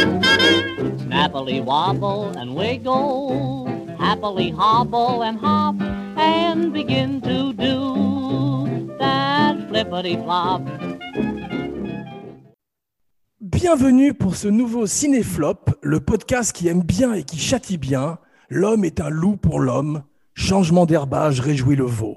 Snappily wobble and wiggle, happily hobble and hop, and begin to do that flippity flop. Bienvenue pour ce nouveau Cinéflop, le podcast qui aime bien et qui châtie bien. L'homme est un loup pour l'homme. Changement d'herbage réjouit le veau.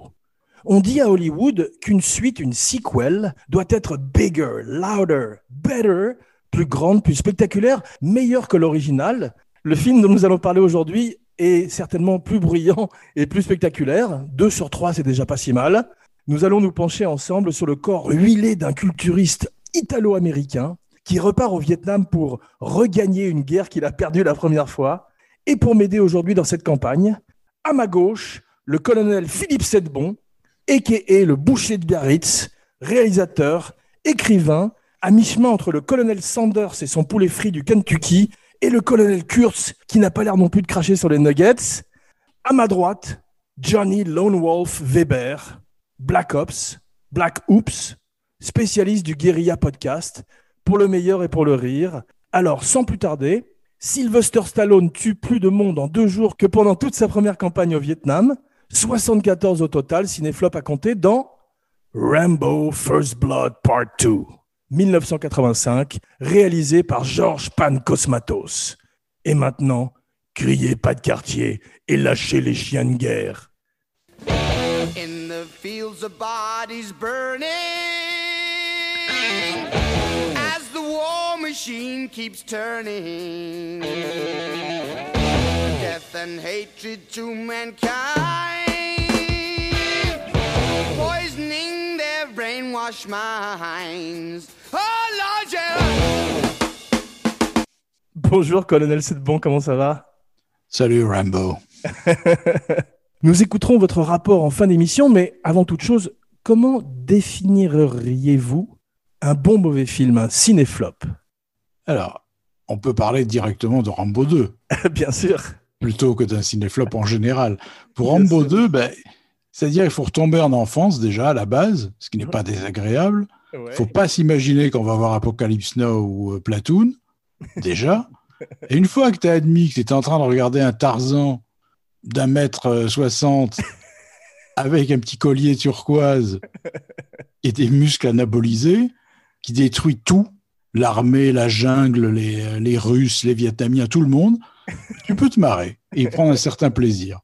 On dit à Hollywood qu'une suite, une sequel, doit être bigger, louder, better, plus grande, plus spectaculaire, meilleure que l'original. Le film dont nous allons parler aujourd'hui est certainement plus bruyant et plus spectaculaire. Deux sur trois, c'est déjà pas si mal. Nous allons nous pencher ensemble sur le corps huilé d'un culturiste italo-américain qui repart au Vietnam pour regagner une guerre qu'il a perdue la première fois. Et pour m'aider aujourd'hui dans cette campagne, à ma gauche, le colonel Philippe Sedbon, a.k.a. le boucher de Biarritz, réalisateur, écrivain, à mi-chemin entre le colonel Sanders et son poulet frit du Kentucky et le colonel Kurtz, qui n'a pas l'air non plus de cracher sur les nuggets. À ma droite, Johnny Lone Wolf Weber, Black Ops, Black Oops, spécialiste du guérilla podcast, pour le meilleur et pour le rire. Alors, sans plus tarder, Sylvester Stallone tue plus de monde en deux jours que pendant toute sa première campagne au Vietnam. 74 au total, cinéflop à compter dans Rambo First Blood Part 2, 1985, réalisé par Georges Pan Cosmatos. Et maintenant, criez pas de quartier et lâchez les chiens de guerre. In the fields of bodies burning as the war machine keeps turning death and hatred to mankind poisoning their brainwashed minds Bonjour, colonel Sedbon, comment ça va? Salut Rambo. Nous écouterons votre rapport en fin d'émission, mais avant toute chose, comment définiriez-vous un bon mauvais film, un cinéflop? Alors, on peut parler directement de Rambo 2 Bien sûr. plutôt que d'un cinéflop en général. Pour Bien Rambo sûr. 2, ben, c'est-à-dire qu'il faut retomber en enfance déjà à la base, ce qui n'est pas désagréable. Il faut pas s'imaginer qu'on va voir Apocalypse Now ou euh, Platoon, déjà. Et une fois que tu as admis que tu étais en train de regarder un Tarzan d'un mètre euh, soixante avec un petit collier turquoise et des muscles anabolisés qui détruit tout, l'armée, la jungle, les, euh, les Russes, les Vietnamiens, tout le monde, tu peux te marrer et prendre un certain plaisir.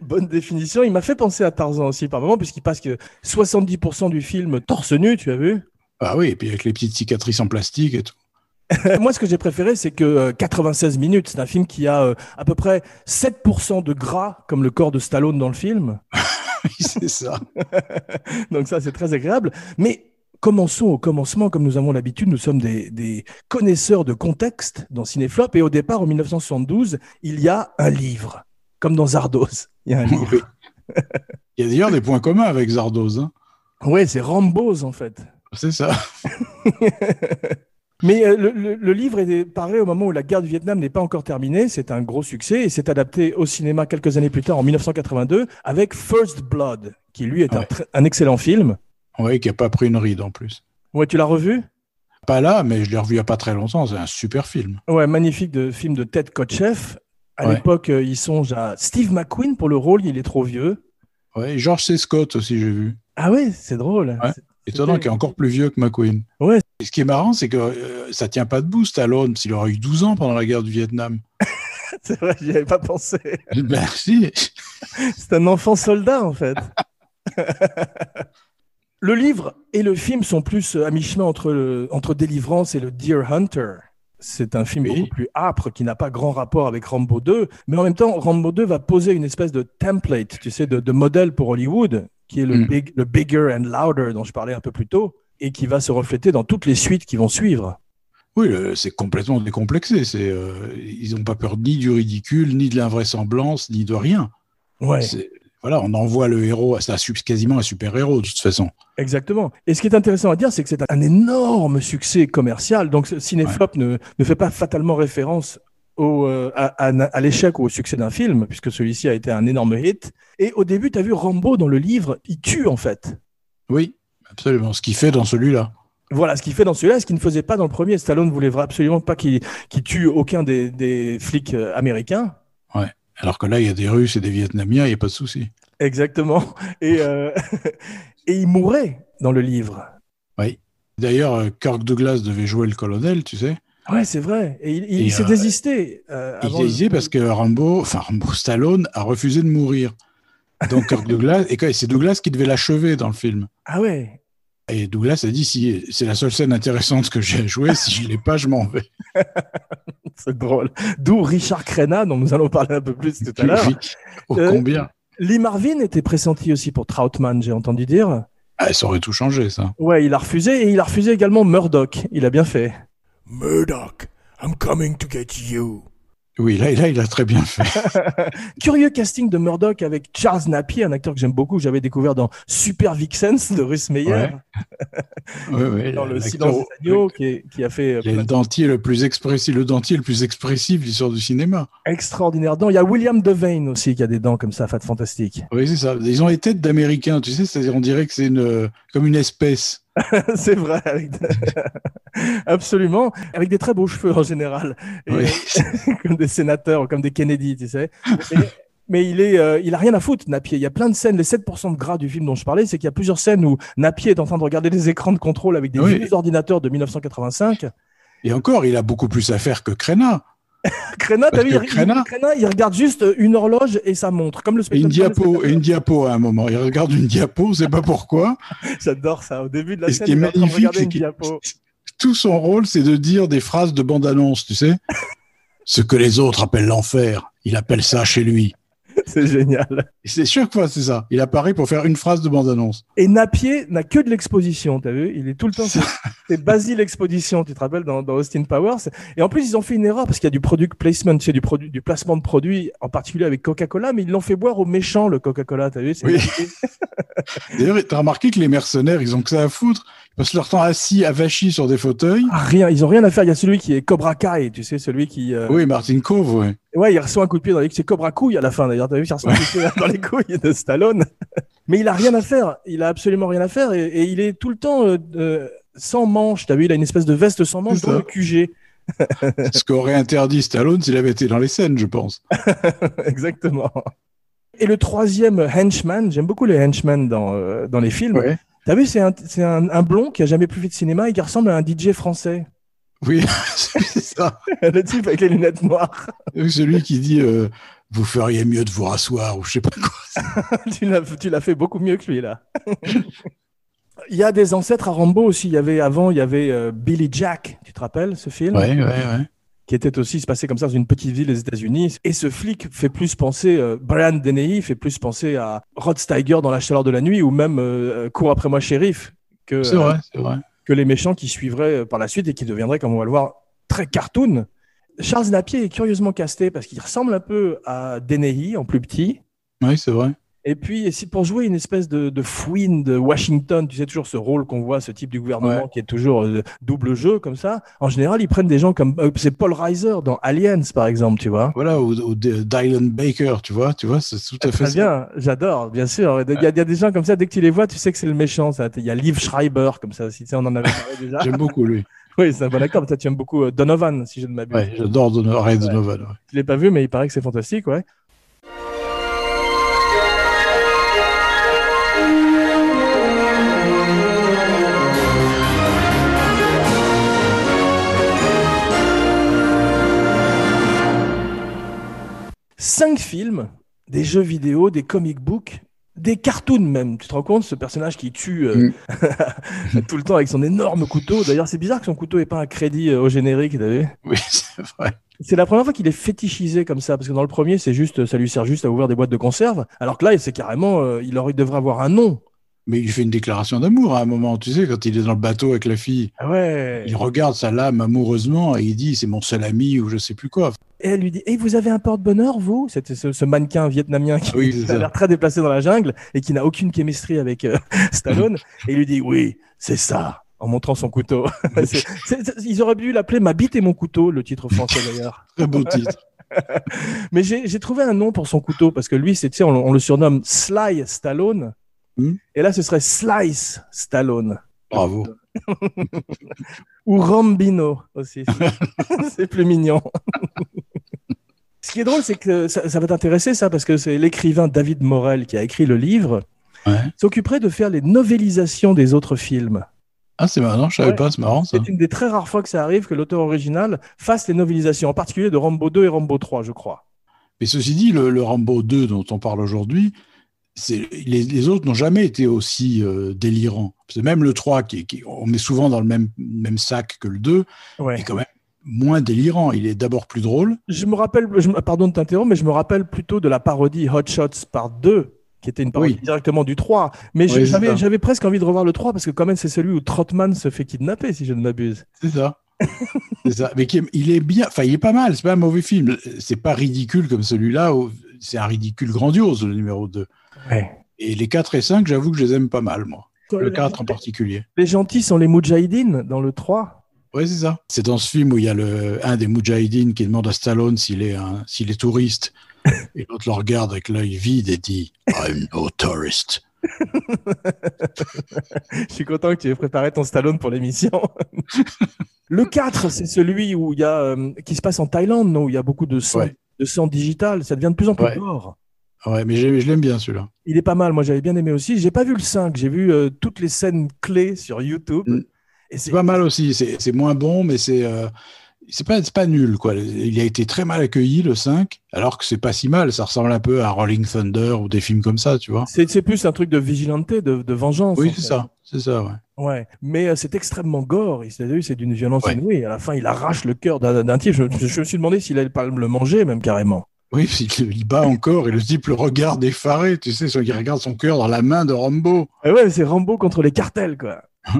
Bonne définition. Il m'a fait penser à Tarzan aussi par moment, puisqu'il passe que 70% du film torse nu, tu as vu? Ah oui, et puis avec les petites cicatrices en plastique et tout. Moi, ce que j'ai préféré, c'est que euh, 96 minutes, c'est un film qui a euh, à peu près 7% de gras, comme le corps de Stallone dans le film. c'est ça. Donc ça, c'est très agréable. Mais commençons au commencement, comme nous avons l'habitude. Nous sommes des, des connaisseurs de contexte dans Cinéflop. Et au départ, en 1972, il y a un livre, comme dans Zardos. Il y a un livre. Il y a d'ailleurs des points communs avec Zardoz. hein. Ouais, c'est Rambo's en fait. C'est ça. Mais euh, le, le- le livre est paru au moment où la guerre du Vietnam n'est pas encore terminée. C'est un gros succès et c'est adapté au cinéma quelques années plus tard, en 1982, avec First Blood, qui lui est Ouais. un excellent film. Oui, qui n'a pas pris une ride en plus. Ouais, tu l'as revu? Pas là, mais je l'ai revu il n'y a pas très longtemps. C'est un super film. Ouais, magnifique de film de Ted Kotcheff. À Ouais. l'époque, euh, ils songent à Steve McQueen pour le rôle. Il est trop vieux. Ouais, et George C. Scott aussi, j'ai vu. Ah ouais, c'est drôle. Ouais. Étonnant qu'il est encore plus vieux que McQueen. Ouais. Et ce qui est marrant, c'est que euh, ça tient pas debout, Stallone, s'il aurait eu 12 ans pendant la guerre du Vietnam. C'est vrai, j'y avais pas pensé. ben si. C'est un enfant soldat, en fait. le livre et le film sont plus euh, à mi-chemin entre, le- entre Délivrance et le Deer Hunter. C'est un film Oui. beaucoup plus âpre qui n'a pas grand rapport avec Rambo 2, mais en même temps, Rambo 2 va poser une espèce de template, tu sais, de, de modèle pour Hollywood, qui est le, Mm. big, le bigger and louder dont je parlais un peu plus tôt, et qui va se refléter dans toutes les suites qui vont suivre. Oui, le- c'est complètement décomplexé. C'est, euh, ils n'ont pas peur ni du ridicule, ni de l'invraisemblance, ni de rien. Ouais. Voilà, on envoie le héros, c'est quasiment un super-héros de toute façon. Exactement. Et ce qui est intéressant à dire, c'est que c'est un énorme succès commercial. Donc, Cinéflop ne, ne fait pas fatalement référence au, euh, à, à- à l'échec ou au succès d'un film, puisque celui-ci a été un énorme hit. Et au début, tu as vu Rambo dans le livre, il tue en fait. Oui, absolument. Ce qu'il fait dans celui-là. Voilà, ce qu'il fait dans celui-là, ce qu'il ne faisait pas dans le premier. Stallone voulait absolument pas qu'il qu'il tue aucun des, des flics euh, américains. Ouais. Alors que là, il y a des Russes et des Vietnamiens, il n'y a pas de souci. Exactement. Et, euh, et il mourait dans le livre. Oui. D'ailleurs, euh, Kirk Douglas devait jouer le colonel, tu sais. Ouais, c'est vrai. Et il, s'est euh, désisté. euh, Il le- disait parce que Rambo, enfin Rambo Stallone a refusé de mourir. Donc Kirk Douglas, et c'est Douglas qui devait l'achever dans le film. Ah ouais. Et Douglas a dit si c'est la seule scène intéressante que j'ai à jouer, si je l'ai pas, je m'en vais. C'est drôle. D'où Richard Crenna, dont nous allons parler un peu plus tout à l'heure. Oh, combien Lee Marvin était pressenti aussi pour Troutman, j'ai entendu dire. ah, Ça aurait tout changé, ça. Ouais, il a refusé et il a refusé également Murdoch. Il a bien fait. Murdoch, I'm coming to get you. Oui, là, là, il a très bien fait. Curieux casting de Murdoch avec Charles Napier, un acteur que j'aime beaucoup, que j'avais découvert dans Super Vixens de Russ Meyer, Ouais. Ouais, ouais, dans Le Silence des agneaux, qui, est- qui a fait euh, Il est plein le dentier le plus expressif, le dentier le plus expressif de l'histoire du cinéma. d'extraordinaires dents. Il y a William Devane aussi qui a des dents comme ça, fat fantastique. Oui, c'est ça. Ils ont les têtes d'Américains, tu sais, c'est-à-dire on dirait que c'est une, comme une espèce. C'est vrai, avec de- absolument, avec des très beaux cheveux en général, Et, Oui. comme des sénateurs, comme des Kennedy, tu sais. Mais, mais il est, euh, il a rien à foutre, Napier. Il y a plein de scènes. Les 7% de gras du film dont je parlais, c'est qu'il y a plusieurs scènes où Napier est en train de regarder les écrans de contrôle avec des Oui. vieux ordinateurs de 1985. Et encore, il a beaucoup plus à faire que Crenna. Crenna, t'as vu, il, regarde juste euh, une horloge et sa montre, comme le Et une spectateur. diapo, et une diapo à un moment. Il regarde une diapo, c'est pas pourquoi. J'adore ça. Au début de la Et ce scène, qui est magnifique, c'est une qu'il- diapo. Tout son rôle, c'est de dire des phrases de bande-annonce, tu sais. Ce que les autres appellent l'enfer, il appelle ça chez lui. C'est génial. C'est chaque fois, c'est ça. Il apparaît pour faire une phrase de bande-annonce. Et Napier n'a que de l'exposition, t'as vu? Il est tout le temps. c'est- Basile Exposition, tu te rappelles, dans, dans Austin Powers. Et en plus, ils ont fait une erreur parce qu'il y a du product placement, c'est du, produit, du placement de produits, en particulier avec Coca-Cola, mais ils l'ont fait boire aux méchants, le Coca-Cola, t'as vu? Oui. D'ailleurs, t'as remarqué que les mercenaires, ils ont que ça à foutre. Ils passent leur temps assis, avachis sur des fauteuils. Ah, Rien, ils ont rien à faire. Il y a celui qui est Cobra Kai, tu sais, celui qui. euh, Oui, Martin Cove, ouais. Ouais, il reçoit un coup de pied dans les. C'est Cobra Couille à la fin d'ailleurs. T'as vu, il reçoit un coup de pied dans les couilles de Stallone. Mais il a rien à faire. Il a absolument rien à faire et, et il est tout le temps euh, euh, sans manche. T'as vu, il a une espèce de veste sans manche dans le QG. Ce qu'aurait interdit Stallone s'il avait été dans les scènes, je pense. Exactement. Et le troisième henchman, j'aime beaucoup les henchmen dans, euh, dans les films. Ouais. T'as vu, c'est un, c'est un, un blond qui a jamais plus fait de cinéma et qui ressemble à un DJ français. Oui, c'est ça. le type avec les lunettes noires. Celui qui dit euh, Vous feriez mieux de vous rasseoir, ou je sais pas quoi. tu l'as tu l'as fait beaucoup mieux que lui, là. Il y a des ancêtres à Rambo aussi. Il y avait avant, il y avait euh, Billy Jack. Tu te rappelles ce film? Ouais, ouais, ouais. Qui était aussi se passait comme ça dans une petite ville des États-Unis. Et ce flic fait plus penser, euh, Brian Dennehy fait plus penser à Rod Steiger dans La chaleur de la nuit ou même euh, Cours après moi, shérif, que, C'est euh, vrai, c'est vrai. que les méchants qui suivraient euh, par la suite et qui deviendraient, comme on va le voir, très cartoon. Charles Napier est curieusement casté parce qu'il ressemble un peu à Dennehy en plus petit. Oui, c'est vrai. Et puis, si pour jouer une espèce de, de fouine de Washington, tu sais, toujours ce rôle qu'on voit, ce type du gouvernement Ouais. qui est toujours euh, double jeu comme ça, en général, ils prennent des gens comme. euh, c'est Paul Reiser dans Aliens, par exemple, tu vois. Voilà, ou, ou Dylan Baker, tu vois, tu vois, c'est tout à fait Très bien, j'adore, bien sûr. Il y, a, il y a des gens comme ça, dès que tu les vois, tu sais que c'est le méchant. ça. Il y a Liv Schreiber, comme ça, si tu sais, on en avait parlé déjà. J'aime beaucoup lui. oui, c'est un bon acteur. Toi, tu aimes beaucoup euh, Donovan, si je ne m'abuse. Ouais, j'adore Dono- Ray Donovan. ouais. Je l'ai pas vu, mais il paraît que c'est fantastique, ouais. Cinq films, des jeux vidéo, des comic books, des cartoons même. Tu te rends compte, ce personnage qui tue euh, tout le temps avec son énorme couteau. D'ailleurs, c'est bizarre que son couteau ait pas un crédit euh, au générique, t'as vu? Oui, c'est vrai. c'est la première fois qu'il est fétichisé comme ça, parce que dans le premier, c'est juste, ça lui sert juste à ouvrir des boîtes de conserve, alors que là, c'est carrément, euh, il aurait, il devrait avoir un nom. Mais il fait une déclaration d'amour à un moment, tu sais, quand il est dans le bateau avec la fille. Ah ouais. Il regarde sa lame amoureusement et il dit c'est mon seul ami ou je sais plus quoi. Et elle lui dit, et vous avez un porte-bonheur, vous? C'était ce, ce mannequin vietnamien qui, Oui, a l'air très déplacé dans la jungle et qui n'a aucune chemistry avec euh, Stallone. et il lui dit, oui, c'est ça, en montrant son couteau. Ils auraient dû l'appeler Ma bite et mon couteau, le titre français d'ailleurs. Très beau titre. Mais j'ai trouvé un nom pour son couteau parce que lui, c'est, tu sais, on, on le surnomme Sly Stallone. Et là, ce serait Slice Stallone. Bravo. Ou Rambino aussi. c'est plus mignon. Ce qui est drôle, c'est que ça, ça va t'intéresser, ça, parce que c'est l'écrivain David Morel qui a écrit le livre, Ouais. s'occuperait de faire les novélisations des autres films. Ah, c'est marrant, je savais Ouais. pas, c'est marrant ça. C'est une des très rares fois que ça arrive que l'auteur original fasse les novélisations, en particulier de Rambo 2 et Rambo 3, je crois. Mais ceci dit, le, le Rambo 2 dont on parle aujourd'hui, les, les autres n'ont jamais été aussi euh, délirants. C'est même le 3, qui, qui- on met souvent dans le même, même sac que le 2, Ouais. est quand même moins délirant. Il est d'abord plus drôle. Je me rappelle, je, pardon de t'interrompre, mais je me rappelle plutôt de la parodie Hot Shots Part 2, qui était une parodie Oui. directement du 3. Mais Oui, j'avais, presque envie de revoir le 3 parce que quand même c'est celui où Trotman se fait kidnapper, si je ne m'abuse. C'est ça. c'est ça. Mais il est bien, enfin, il est pas mal. C'est pas un mauvais film. C'est pas ridicule comme celui-là. où C'est un ridicule grandiose, le numéro 2. Ouais. Et les 4 et 5, j'avoue que je les aime pas mal, moi. Le 4 en particulier. Les gentils sont les Moudjahidines dans le 3. Oui, c'est ça. C'est dans ce film où il y a le, un des Moudjahidines qui demande à Stallone s'il est, un, s'il est touriste. Et l'autre le regarde avec l'œil vide et dit I'm no tourist. Je suis content que tu aies préparé ton Stallone pour l'émission. le 4, c'est celui où il y a, euh, qui se passe en Thaïlande, non, où il y a beaucoup de sang, Ouais. de sang digital. Ça devient de plus en plus Ouais. gore. Ouais, mais je l'aime bien celui-là. Il est pas mal. Moi, j'avais bien aimé aussi. J'ai pas vu le 5. J'ai vu euh, toutes les scènes clés sur YouTube. Mm. Et C'est pas mal aussi. C'est moins bon, mais c'est euh, pas, pas nul. Quoi. Il a été très mal accueilli, le 5, alors que c'est pas si mal. Ça ressemble un peu à Rolling Thunder ou des films comme ça, tu vois. C'est plus un truc de vigilante, de, de vengeance. Oui, c'est ça. C'est ça, ouais. Ouais, mais euh, c'est extrêmement gore. C'est d'une violence Ouais. inouïe. À la fin, il arrache le cœur d'un type. Je, je- je me suis demandé s'il allait pas le manger, même carrément. Oui, il, bat encore et le type le regarde effaré. Tu sais, il regarde son cœur dans la main de Rambo. Ah ouais, mais c'est Rambo contre les cartels, quoi.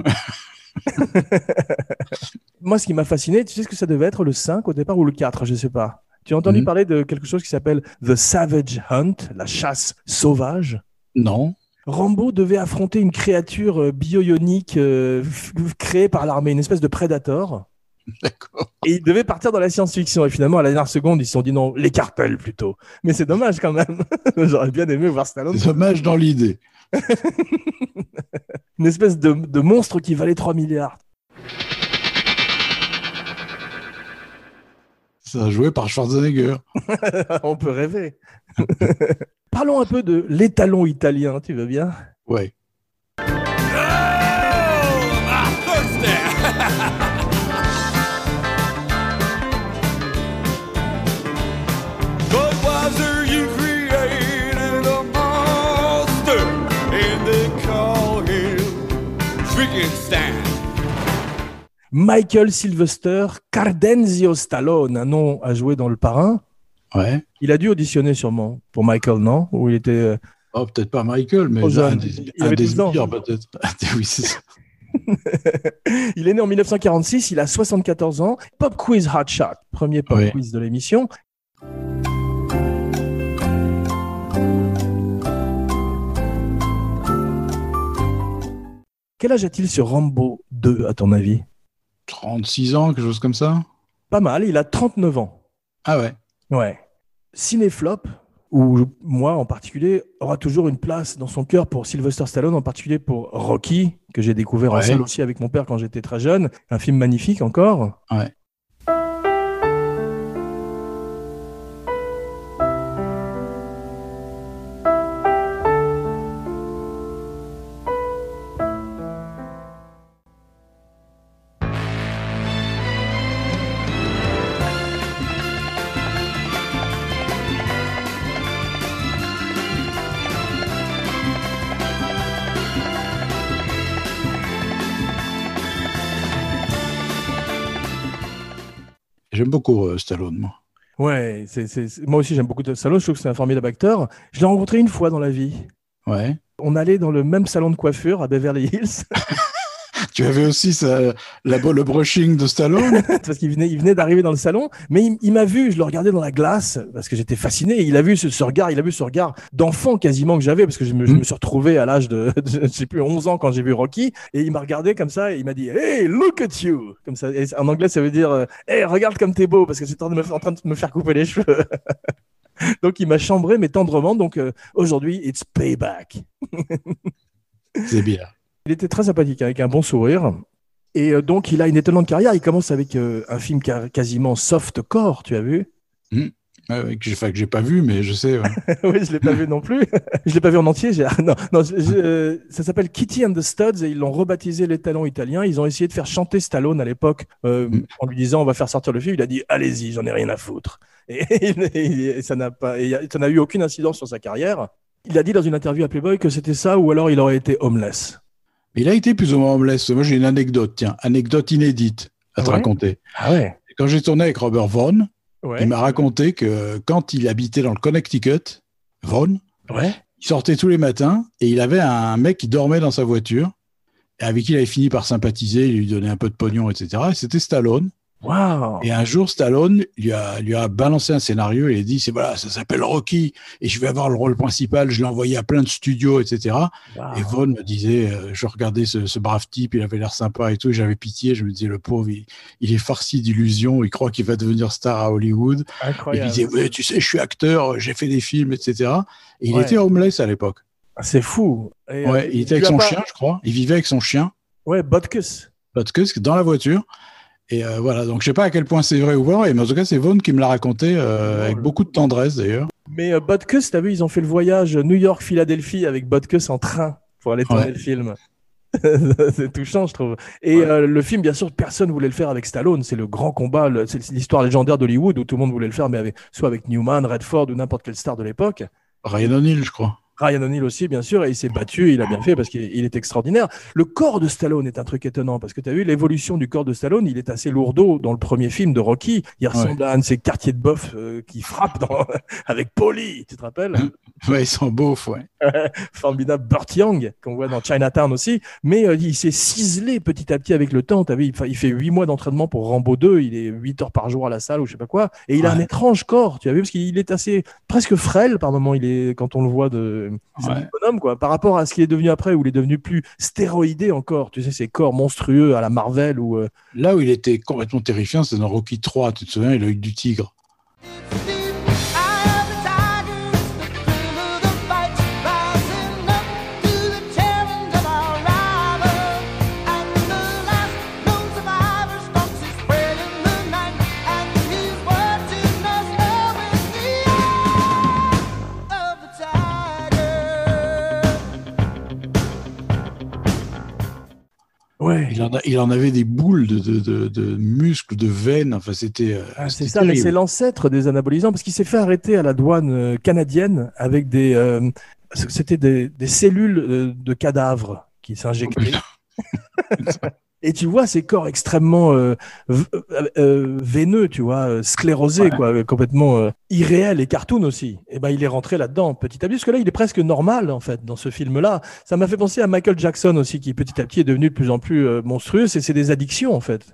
Moi, ce qui m'a fasciné, tu sais ce que ça devait être le 5 au départ ou le 4, je sais pas. Tu as entendu Mhm. parler de quelque chose qui s'appelle The Savage Hunt, la chasse sauvage? Non. Rambo devait affronter une créature euh, bio-ionique euh, créée par l'armée, une espèce de prédator. D'accord. Et ils devaient partir dans la science-fiction. Et finalement, à la dernière seconde, ils se sont dit non, les cartels plutôt. Mais c'est dommage quand même. J'aurais bien aimé voir Stallone. C'est dommage dans l'idée. Une espèce de, de monstre qui valait 3 milliards. Ça joué par Schwarzenegger. On peut rêver. Parlons un peu de l'étalon italien, tu veux bien? Ouais. Budweiser, Michael Sylvester Cardenzio Stallone, un nom à jouer dans le parrain. Ouais. Il a dû auditionner sûrement pour Michael, non? Ou il était. euh, Oh, peut-être pas Michael, mais un des, Il un avait des 12 ans. sbires, peut-être. oui, c'est ça. Il est né en 1946, il a 74 ans. Pop Quiz Hot Shot, premier pop Oui. quiz de l'émission. Quel âge a-t-il sur Rambo 2, à ton avis? 36 ans, quelque chose comme ça Pas mal, il a 39 ans. Ah ouais. Ouais. Cinéflop, ou moi en particulier, aura toujours une place dans son cœur pour Sylvester Stallone, en particulier pour Rocky, que j'ai découvert en salle aussi avec mon père quand j'étais très jeune. Un film magnifique encore. Ouais. J'aime beaucoup euh, Stallone, moi. Ouais, c'est, c'est- c'est- moi aussi j'aime beaucoup de Stallone, je trouve que c'est un formidable acteur. Je l'ai rencontré une fois dans la vie. Ouais. On allait dans le même salon de coiffure à Beverly Hills, Tu avais aussi ça, la, le brushing de Stallone? Parce qu'il venait, il venait d'arriver dans le salon, mais il, il m'a vu, je le regardais dans la glace, parce que j'étais fasciné, il a vu ce, ce regard, il a vu ce regard d'enfant quasiment que j'avais, parce que je me, je Mm. me suis retrouvé à l'âge de, de, je sais plus, 11 ans quand j'ai vu Rocky, et il m'a regardé comme ça, et il m'a dit, hey, look at you! Comme ça, Et en anglais ça veut dire, euh, hey, regarde comme t'es beau, parce que j'étais en, train de me- en train de me faire couper les cheveux. donc il m'a chambré, mais tendrement, donc euh, aujourd'hui, it's payback. C'est bien. Il était très sympathique, avec un bon sourire. Et euh, donc, il a une étonnante carrière. Il commence avec euh, un film quasiment soft-core, tu as vu? Ouais, que j'ai enfin, que j'ai pas vu, mais je sais. ouais. Oui, je l'ai pas vu non plus. je l'ai pas vu en entier. j'ai- Non, non, je- je- euh, ça s'appelle Kitty and the Studs et ils l'ont rebaptisé Les Talents Italiens. Ils ont essayé de faire chanter Stallone à l'époque euh, en lui disant on va faire sortir le film. Il a dit allez-y, j'en ai rien à foutre. Et, et- et ça n'a pas, et ça n'a eu aucune incidence sur sa carrière. Il a dit dans une interview à Playboy que c'était ça ou alors il aurait été homeless. Mais il a été plus ou moins homeless. Moi, j'ai une anecdote, tiens, anecdote inédite à te Ouais raconter. Ah ouais. Quand j'ai tourné avec Robert Vaughn, Ouais. il m'a raconté que quand il habitait dans le Connecticut, Vaughn, Ouais. il sortait tous les matins et il avait un mec qui dormait dans sa voiture avec qui il avait fini par sympathiser, il lui donnait un peu de pognon, etc. Et c'était Stallone. Waouh. Et un jour, Stallone lui a, lui a balancé un scénario et il a dit, c'est voilà, ça s'appelle Rocky et je vais avoir le rôle principal. Je l'ai envoyé à plein de studios, etc. Et Vaughn me disait, euh, je regardais ce, ce brave type, il avait l'air sympa et tout, j'avais pitié, je me disais, le pauvre, il, il est farci d'illusions, il croit qu'il va devenir star à Hollywood. Et il Incroyable. disait, tu sais, je suis acteur, j'ai fait des films, etc. Et il Ouais. était homeless à l'époque. Ah, C'est fou. Et, euh, Ouais, il était avec son pas- chien, je crois. Il vivait avec son chien, Ouais, que c'est dans la voiture. Et euh, voilà, donc je sais pas à quel point c'est vrai ou pas, mais en tout cas, c'est Vaughn qui me l'a raconté euh, avec beaucoup de tendresse d'ailleurs. Mais euh, Butkus, t'as vu, ils ont fait le voyage New York-Philadelphie avec Butkus en train pour aller tourner Ouais. le film. c'est touchant, je trouve. Et Ouais. euh, le film, bien sûr, personne voulait le faire avec Stallone. C'est le grand combat, c'est l'histoire légendaire d'Hollywood où tout le monde voulait le faire, mais avec, soit avec Newman, Redford ou n'importe quelle star de l'époque. Ryan O'Neill, je crois. Ryan O'Neill aussi, bien sûr, et il s'est battu, il a bien fait parce qu'il il est extraordinaire. Le corps de Stallone est un truc étonnant parce que tu as vu l'évolution du corps de Stallone, il est assez lourdeau dans le premier film de Rocky. Il ressemble à un de ces quartiers de boeuf euh, qui frappe dans- avec Polly, tu te rappelles? Ouais, ils sont beaufs, ouais. Formidable Burt Young, qu'on voit dans Chinatown aussi. Mais euh, il s'est ciselé petit à petit avec le temps. T'as vu, il fa- il fait huit mois d'entraînement pour Rambo 2, il est 8 heures par jour à la salle ou je sais pas quoi. Et il a un étrange corps, tu as vu, parce qu'il est assez presque frêle par moment. Il est quand on le voit de c'est Ouais. bonhomme quoi, par rapport à ce qu'il est devenu après, où il est devenu plus stéroïdé encore. Tu sais, ces corps monstrueux à la Marvel ou euh, Là où il était complètement terrifiant, c'était dans Rocky 3, tu te souviens, il a eu du tigre. Ouais. Il en, a- il en avait des boules de, de, de, de muscles, de veines. Enfin, c'était. euh, Ah, c'est ça, mais c'est l'ancêtre des anabolisants parce qu'il s'est fait arrêter à la douane euh, canadienne avec des, euh, c'était des, des cellules de cadavres qui s'injectaient. Et tu vois ces corps extrêmement euh, euh, euh, veineux, tu vois, sclérosés, Ouais. quoi, complètement irréels et cartoon aussi. Et ben il est rentré là-dedans petit à petit, parce que là il est presque normal en fait dans ce film-là. Ça m'a fait penser à Michael Jackson aussi, qui petit à petit est devenu de plus en plus monstrueux. C'est c'est des addictions en fait.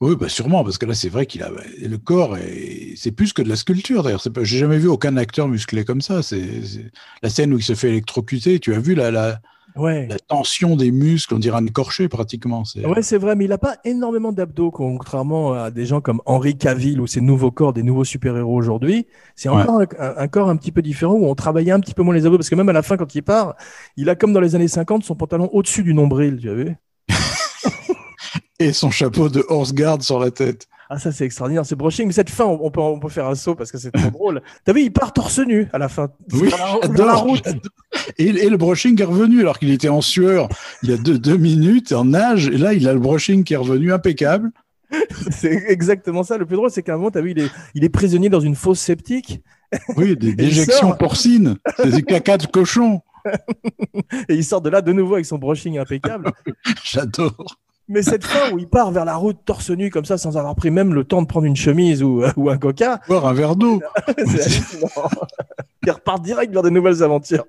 Oui, bah sûrement, parce que là, c'est vrai qu'il a le corps, et c'est plus que de la sculpture. D'ailleurs, j'ai jamais vu aucun acteur musclé comme ça. C'est c'est- la scène où il se fait électrocuter. Tu as vu la, la, Ouais. la tension des muscles, on dirait un écorché pratiquement. C'est Ouais, c'est vrai, mais il n'a pas énormément d'abdos, contrairement à des gens comme Henry Cavill ou ces nouveaux corps des nouveaux super-héros aujourd'hui. C'est encore un corps un petit peu différent où on travaillait un petit peu moins les abdos parce que même à la fin, quand il part, il a comme dans les années 50 son pantalon au-dessus du nombril, tu as vu? Et son chapeau de horse guard sur la tête. Ah, ça, c'est extraordinaire, c'est brushing. Mais cette fin, on peut, on peut faire un saut parce que c'est trop drôle. T'as vu, il part torse nu à la fin. Oui, Sur la- route. Et, et le brushing est revenu alors qu'il était en sueur il y a deux, deux minutes en nage. Et là, il a le brushing qui est revenu impeccable. C'est exactement ça. Le plus drôle, c'est qu'à un moment, t'as vu, il est, il est prisonnier dans une fosse septique Oui, des déjections porcines, c'est des caca de cochon. et il sort de là de nouveau avec son brushing impeccable. J'adore. Mais cette fin où il part vers la route torse nu comme ça sans avoir pris même le temps de prendre une chemise ou, ou un coca, Boire un verre d'eau. il repart direct vers de nouvelles aventures.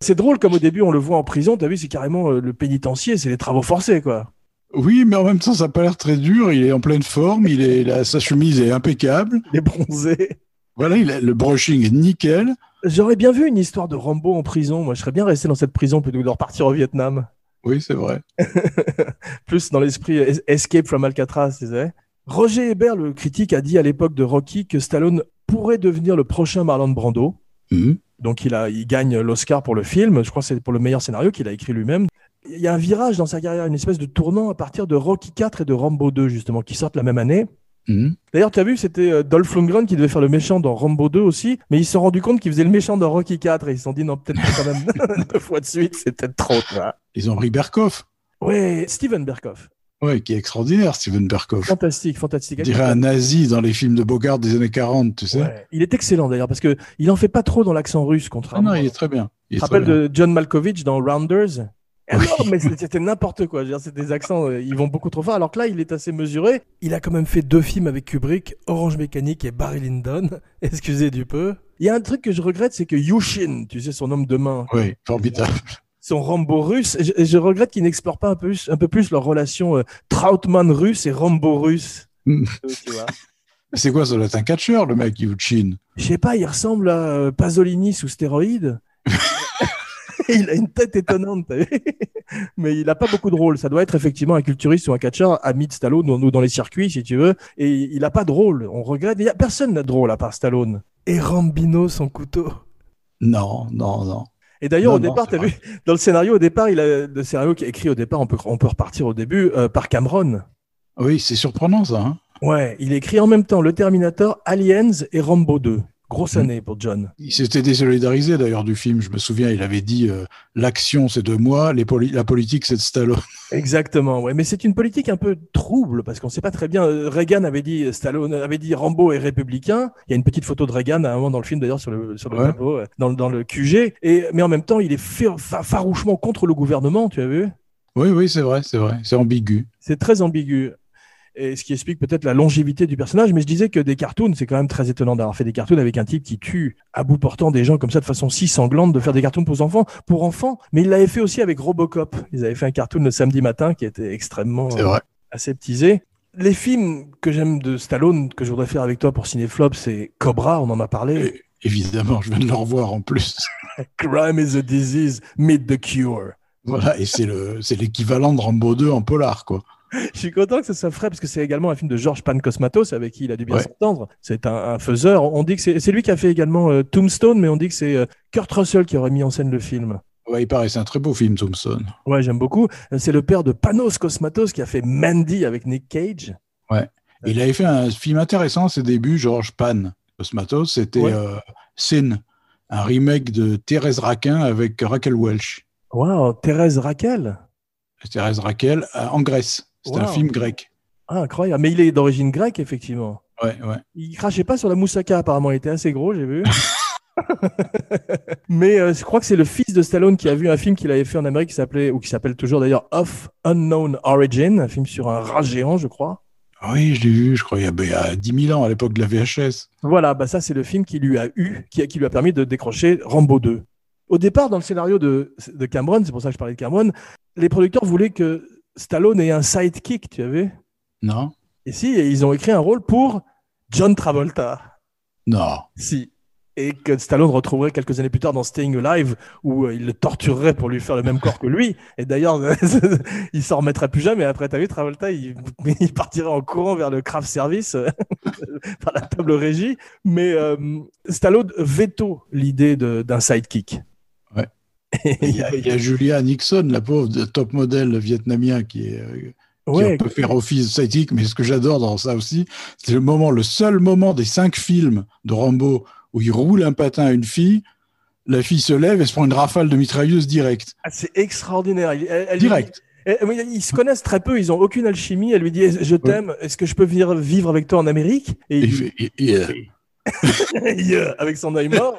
C'est drôle comme au début on le voit en prison, t'as vu, c'est carrément euh, le pénitencier, c'est les travaux forcés quoi. Oui, mais en même temps, ça n'a pas l'air très dur. Il est en pleine forme. Il est, là, sa chemise est impeccable. Les bronzés. Voilà, il a, le brushing est nickel. J'aurais bien vu une histoire de Rambo en prison. Moi, je serais bien resté dans cette prison plutôt que de repartir au Vietnam. Oui, c'est vrai. Plus dans l'esprit es- Escape from Alcatraz, tu sais. Roger Ebert, le critique, a dit à l'époque de Rocky que Stallone pourrait devenir le prochain Marlon Brando. Mhm. Donc il, a, il gagne l'Oscar pour le film. Je crois que c'est pour le meilleur scénario qu'il a écrit lui-même. Il y a un virage dans sa carrière, une espèce de tournant à partir de Rocky 4 et de Rambo 2, justement, qui sortent la même année. Mhm. D'ailleurs, tu as vu, c'était euh, Dolph Lundgren qui devait faire le méchant dans Rambo 2 aussi, mais ils se sont rendus compte qu'il faisait le méchant dans Rocky 4 et ils se sont dit non, peut-être pas quand même deux fois de suite, c'est peut-être trop. Ils ont pris Berkoff. Ouais, Steven Berkoff. Ouais, qui est extraordinaire, Steven Berkoff. Fantastique, fantastique. On dirait un nazi dans les films de Bogart des années 40, tu sais. Ouais. Il est excellent d'ailleurs parce que il en fait pas trop dans l'accent russe, Ah contrairement. non, il est très bien. Il Tu te rappelles de John Malkovich dans Rounders? Ah non, mais c'était n'importe quoi. C'est des accents, euh, ils vont beaucoup trop fort. Alors que là, il est assez mesuré. Il a quand même fait deux films avec Kubrick, Orange Mécanique et Barry Lyndon. Excusez du peu. Il y a un truc que je regrette, c'est que Yushin, tu sais, son homme de main, Oui, formidable. son Rambo russe, et je, et je regrette qu'ils n'explorent pas un peu, plus- un peu plus leur relation euh, Trautmann russe et Rambo russe. Mm. Euh. C'est quoi, ça doit être un catcheur, le mec, Yuchin Je sais pas, il ressemble à euh, Pasolini sous stéroïdes. il a une tête étonnante, t'as vu mais il a pas beaucoup de rôle. Ça doit être effectivement un culturiste ou un catcheur ami de Stallone ou dans les circuits, si tu veux. Et il a pas de rôle. On regrette. Il y a personne n'a de rôle à part Stallone. Et Rambino, son couteau. Non, non, non. Et d'ailleurs, au départ, t'as vu, dans le scénario, au départ, il a le scénario qui est écrit au départ. On peut, on peut repartir au début euh, par Cameron. Oui, c'est surprenant, ça. Hein Ouais, il écrit en même temps le Terminator, Aliens et Rambo 2. Grosse Mm. année pour John. il s'était désolidarisé, d'ailleurs, du film. Je me souviens, il avait dit euh, l'action, c'est de moi, les poli- la politique, c'est de Stallone. Exactement, ouais. Mais c'est une politique un peu trouble parce qu'on sait pas très bien. Euh, Reagan avait dit, Stallone avait dit, Rambo est républicain. Il y a une petite photo de Reagan à un moment dans le film d'ailleurs sur le sur le Ouais. tableau, euh, dans, le- dans le QG. Et mais en même temps, il est fa- fa- farouchement contre le gouvernement. Tu as vu? Oui, oui, c'est vrai, c'est vrai. C'est ambigu. C'est très ambigu. Et ce qui explique peut-être la longévité du personnage. Mais je disais que des cartoons, c'est quand même très étonnant d'avoir fait des cartoons avec un type qui tue à bout portant des gens comme ça de façon si sanglante, de faire des cartoons pour enfants, pour enfants. Mais il l'avait fait aussi avec Robocop. Ils avaient fait un cartoon le samedi matin qui était extrêmement vrai. aseptisé. Les films que j'aime de Stallone, que je voudrais faire avec toi pour Cinéflop, c'est Cobra, on en a parlé. Évidemment, je viens de le revoir en plus. Crime is a disease, meet the cure. voilà, et c'est l'équivalent de Rambo 2 en polar, quoi. Je suis content que ce soit frais parce que c'est également un film de George Pan Cosmatos avec qui il a dû bien Ouais. s'entendre. C'est un, un faiseur. On dit que c'est lui qui a fait également euh, Tombstone, mais on dit que c'est euh, Kurt Russell qui aurait mis en scène le film. Ouais, il paraît, c'est un très beau film, Thompson. Ouais, j'aime beaucoup. Euh, C'est le père de Panos Cosmatos qui a fait Mandy avec Nick Cage. Et il avait fait un film intéressant à ses débuts, George Pan Cosmatos, c'était Ouais. Sin, un remake de Thérèse Raquin avec Raquel Welch. Waouh, Thérèse Raquel. Thérèse Raquel en Grèce. C'est un film grec. Ah, incroyable. Mais il est d'origine grecque, effectivement. Ouais, ouais. Il crachait pas sur la moussaka, apparemment. Il était assez gros, j'ai vu. Mais euh, je crois que c'est le fils de Stallone qui a vu un film qu'il avait fait en Amérique qui s'appelait, ou qui s'appelle toujours d'ailleurs Of Unknown Origin, un film sur un rat géant, je crois. Oui, je l'ai vu, je crois, il y a, ben, il y a 10 000 ans, à l'époque de la VHS. Voilà, bah ça c'est le film qui lui a eu, qui, qui lui a permis de décrocher Rambo 2. Au départ, dans le scénario de, de Cameron, c'est pour ça que je parlais de Cameron, les producteurs voulaient que Stallone ait un sidekick, tu as vu? Non Et si, et ils ont écrit un rôle pour John Travolta. Non. Si. Et que Stallone retrouverait quelques années plus tard dans Staying Alive, où euh, il le torturerait pour lui faire le même corps que lui. Et d'ailleurs, il s'en remettrait plus jamais. Après, t'as vu, Travolta, il, il partirait en courant vers le craft service, euh, par la table régie. Mais euh, Stallone veto l'idée d'un sidekick. Il y, a, il y a Julia Nixon, la pauvre de top modèle vietnamien, qui, est, euh, qui ouais, peut faire office sidekick. Mais ce que j'adore dans ça aussi, c'est le moment, le seul moment des cinq films de Rambo où il roule un patin à une fille, la fille se lève et se prend une rafale de mitrailleuse directe. ah, c'est extraordinaire. Elle- elle Direct. elle- ils se connaissent très peu, ils ont aucune alchimie. Elle lui dit Je t'aime, est-ce que je peux venir vivre avec toi en Amérique? Et Et il et- et, Yeah, avec son œil mort.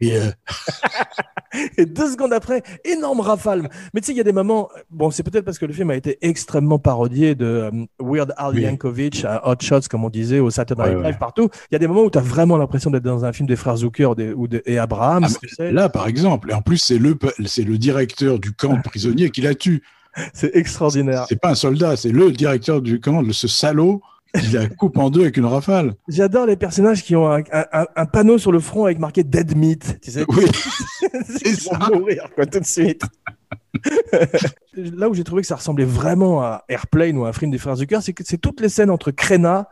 et, euh, Et deux secondes après, énorme rafale. Mais tu sais, il y a des moments. Bon, c'est peut-être parce que le film a été extrêmement parodié de euh, Weird Al Oui. Yankovic à Hot Shots, comme on disait, au Saturday Night Ouais, Live, ouais. partout. Il y a des moments où tu as vraiment l'impression d'être dans un film des frères Zucker ou, des- ou de, et Abraham. Ah, tu sais. Là, par exemple, et en plus, c'est le, c'est le directeur du camp de prisonniers qui la tue. C'est extraordinaire. C'est pas un soldat, c'est le directeur du camp, ce salaud, qui la coupe en deux avec une rafale. J'adore les personnages qui ont un, un- un- un panneau sur le front avec marqué Dead Meat. Tu sais, Oui, c'est ça. mourir quoi, tout de suite. Là où j'ai trouvé que ça ressemblait vraiment à Airplane ou à un film des frères Zucker, c'est que c'est toutes les scènes entre Crenna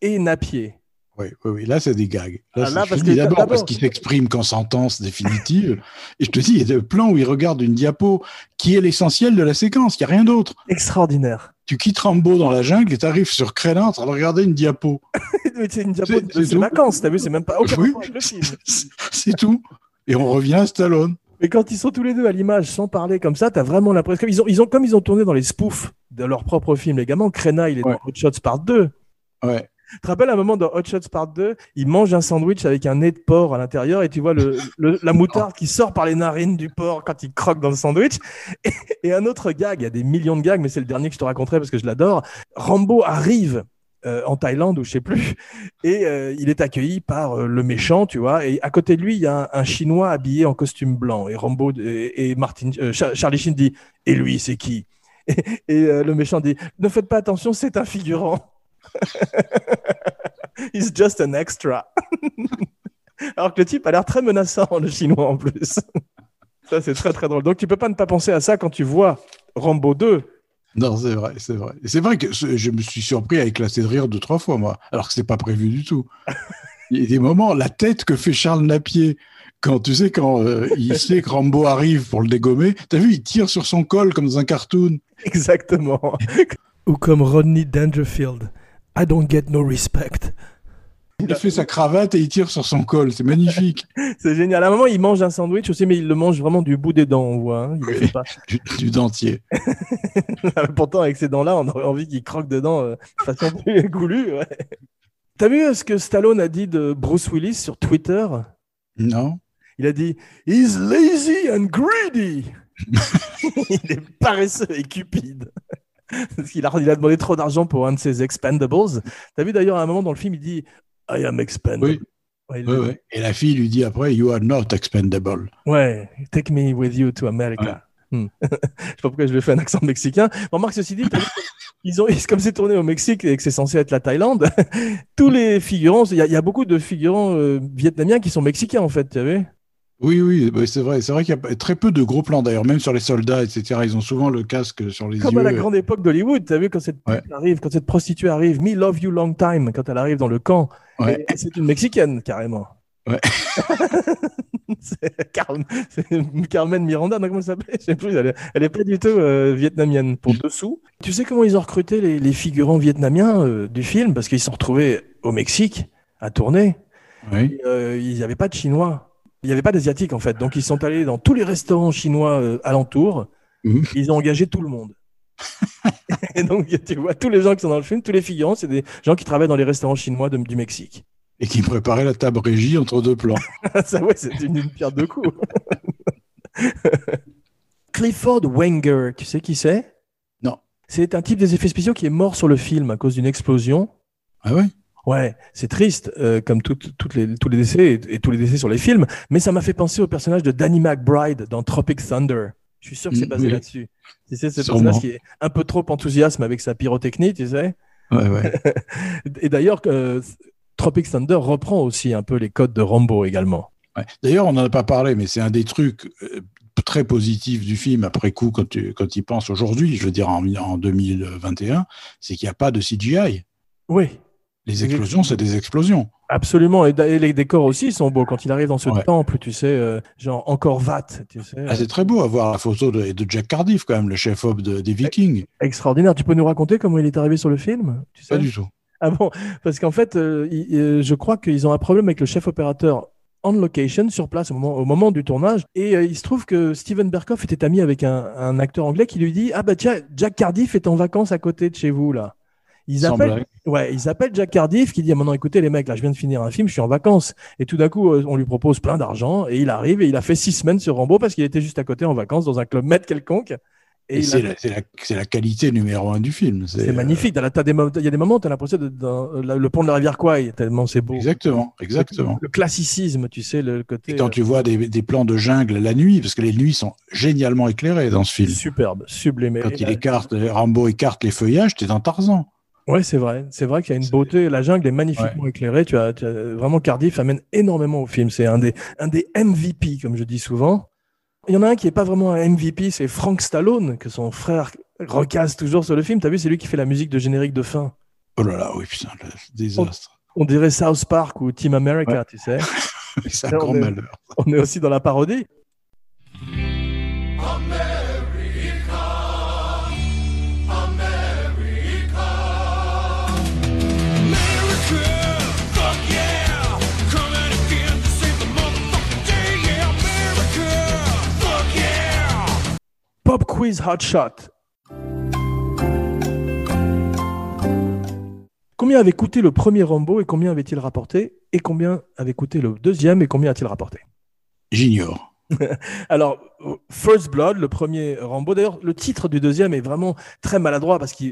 et Napier. Oui, oui, oui, là, c'est des gags. Là, Ah, c'est- là, d'abord parce qu'il s'exprime qu'en sentence définitive. et je te dis, il y a des plans où il regarde une diapo qui est l'essentiel de la séquence. Il n'y a rien d'autre. Extraordinaire. Tu quittes Rambo dans la jungle et tu arrives sur Crénin en train de regarder une diapo. C'est une diapo C'est- de ses vacances, t'as vu, c'est même pas aucun Oui. c'est tout. Et on revient à Stallone. Mais quand ils sont tous les deux à l'image sans parler comme ça, t'as vraiment l'impression. Comme ils ont, ils ont, comme ils ont tourné dans les spoofs de leur propre film, les gamins, il est Ouais. dans Hot Shots Part 2. Ouais. Tu te rappelles un moment dans Hot Shots Part 2, il mange un sandwich avec un nez de porc à l'intérieur et tu vois la moutarde qui sort par les narines du porc quand il croque dans le sandwich. Et, un autre gag, il y a des millions de gags, mais c'est le dernier que je te raconterai parce que je l'adore. Rambo arrive euh, en Thaïlande ou je sais plus, et euh, il est accueilli par euh, le méchant, tu vois. Et à côté de lui, il y a un, Chinois habillé en costume blanc. Et Rambo et, Martin, Char- Charlie Sheen dit Et lui, c'est qui? Et, le méchant dit Ne faites pas attention, c'est un figurant. He's just an extra. Alors que le type a l'air très menaçant, le chinois en plus. Ça, c'est très très drôle. Donc tu peux pas ne pas penser à ça quand tu vois Rambo 2. Non, c'est vrai, c'est vrai. Et C'est vrai que je me suis surpris à éclater de rire deux, trois fois, moi, alors que c'est pas prévu du tout. Il y a des moments, la tête que fait Charles Napier, quand tu sais, quand euh, il sait que Rambo arrive pour le dégommer, t'as vu, il tire sur son col comme dans un cartoon. Exactement. Ou comme Rodney Dangerfield. I don't get no respect. Il fait sa cravate et il tire sur son col, c'est magnifique. C'est génial. À un moment, il mange un sandwich aussi, mais il le mange vraiment du bout des dents, on voit. hein. Il Oui. fait pas. Du, du dentier. Pourtant, avec ces dents-là, on aurait envie qu'il croque dedans euh, de façon plus goulue. Ouais. T'as vu euh, ce que Stallone a dit de Bruce Willis sur Twitter? Non Il a dit He's lazy and greedy. il est paresseux et cupide. Parce qu'il a, il a demandé trop d'argent pour un de ses expendables. T'as vu d'ailleurs à un moment dans le film, il dit I am expendable. Oui. Ouais, Ouais, ouais. Et la fille lui dit après, You are not expendable. Ouais, take me with you to America. Hmm. je sais pas pourquoi je lui ai fait un accent mexicain. Bon, Marc, ceci dit, ils ont, comme c'est tourné au Mexique et que c'est censé être la Thaïlande, tous les figurants, il y, a- il y a beaucoup de figurants euh, vietnamiens qui sont mexicains en fait, tu savais Oui, oui, bah, c'est vrai. C'est vrai qu'il y a très peu de gros plans d'ailleurs, même sur les soldats, etc. Ils ont souvent le casque sur les Comme yeux. à la grande époque d'Hollywood, tu as vu quand cette Ouais. arrive, quand cette prostituée arrive, Me Love You Long Time, quand elle arrive dans le camp, Ouais. c'est une Mexicaine carrément. Ouais. c'est Carmen, Carmen Miranda, non, comment elle s'appelle? Je sais plus, elle est, elle est pas du tout euh, vietnamienne pour dessous. Tu sais comment ils ont recruté les, les figurants vietnamiens euh, du film? Parce qu'ils se sont retrouvés au Mexique à tourner. Oui. Et, euh, il n'y avait pas de Chinois. Il n'y avait pas d'Asiatiques en fait. Donc ils sont allés dans tous les restaurants chinois euh, alentours. Mhm. Ils ont engagé tout le monde. et donc tu vois, tous les gens qui sont dans le film, tous les figurants, c'est des gens qui travaillent dans les restaurants chinois de- du Mexique. Et qui préparait la table régie entre deux plans. Ça, ouais, c'est une, une pierre deux coups. Clifford Wenger, tu sais qui c'est? Non. C'est un type des effets spéciaux qui est mort sur le film à cause d'une explosion. Ah ouais? Ouais, c'est triste, euh, comme toutes les, tous les décès et, et tous les décès sur les films, mais ça m'a fait penser au personnage de Danny McBride dans Tropic Thunder. Je suis sûr que c'est Mm, basé oui. là-dessus. Tu sais, ce Sûrement. personnage qui est un peu trop enthousiasme avec sa pyrotechnie, tu sais. Ouais, ouais. Et d'ailleurs, euh, Tropic Thunder reprend aussi un peu les codes de Rambo également. Ouais. D'ailleurs, on n'en a pas parlé, mais c'est un des trucs euh, très positifs du film après coup, quand tu quand y penses aujourd'hui, je veux dire en, en 2021, c'est qu'il n'y a pas de CGI. Oui, Les explosions, c'est des explosions. absolument. Et, les décors aussi sont beaux. Quand il arrive dans ce Ouais. temple, tu sais, euh, genre encore Vat, tu sais. Ah, c'est très beau à voir la photo de, de Jack Cardiff, quand même, le chef-op de- des Vikings. Extraordinaire. Tu peux nous raconter comment il est arrivé sur le film tu sais? Pas du tout. Ah bon? Parce qu'en fait, euh, il- euh, je crois qu'ils ont un problème avec le chef opérateur on location, sur place, au moment, au moment du tournage. Et euh, il se trouve que Steven Berkoff était ami avec un, un acteur anglais qui lui dit Ah bah tiens, Jack Cardiff est en vacances à côté de chez vous, là. Ils appellent, ouais, ils appellent Jack Cardiff qui dit ah, maintenant écoutez les mecs là je viens de finir un film je suis en vacances et tout d'un coup euh, on lui propose plein d'argent et il arrive et il a fait six semaines sur Rambo parce qu'il était juste à côté en vacances dans un club med quelconque et, c'est la, qualité numéro un du film. c'est magnifique. Il y a des moments où tu as l'impression dans euh, le pont de la rivière Kwai, tellement c'est beau. Exactement, exactement. Le classicisme, tu sais, le côté Et quand tu vois des, des plans de jungle la nuit, parce que les nuits sont génialement éclairées dans ce euh, film. superbe, sublime. Quand il écarte, Rambo écarte les feuillages, t'es dans Tarzan. Ouais, c'est vrai. C'est vrai qu'il y a une beauté. La jungle est magnifiquement éclairée. Tu as, tu as- vraiment Cardiff amène énormément au film. C'est un des, un des MVP, comme je dis souvent. Il y en a un qui est pas vraiment un MVP, c'est Frank Stallone, que son frère recasse toujours sur le film. T'as vu, c'est lui qui fait la musique de générique de fin. Oh là là, oui, putain, le désastre. On dirait South Park ou Team America, tu sais. C'est un Là, grand on est- malheur. On est aussi dans la parodie. America, Pop Quiz Hot Shot. Combien avait coûté le premier Rambo et combien avait-il rapporté Et combien avait coûté le deuxième et combien a-t-il rapporté? J'ignore. Alors, First Blood, le premier Rambo. D'ailleurs, le titre du deuxième est vraiment très maladroit parce que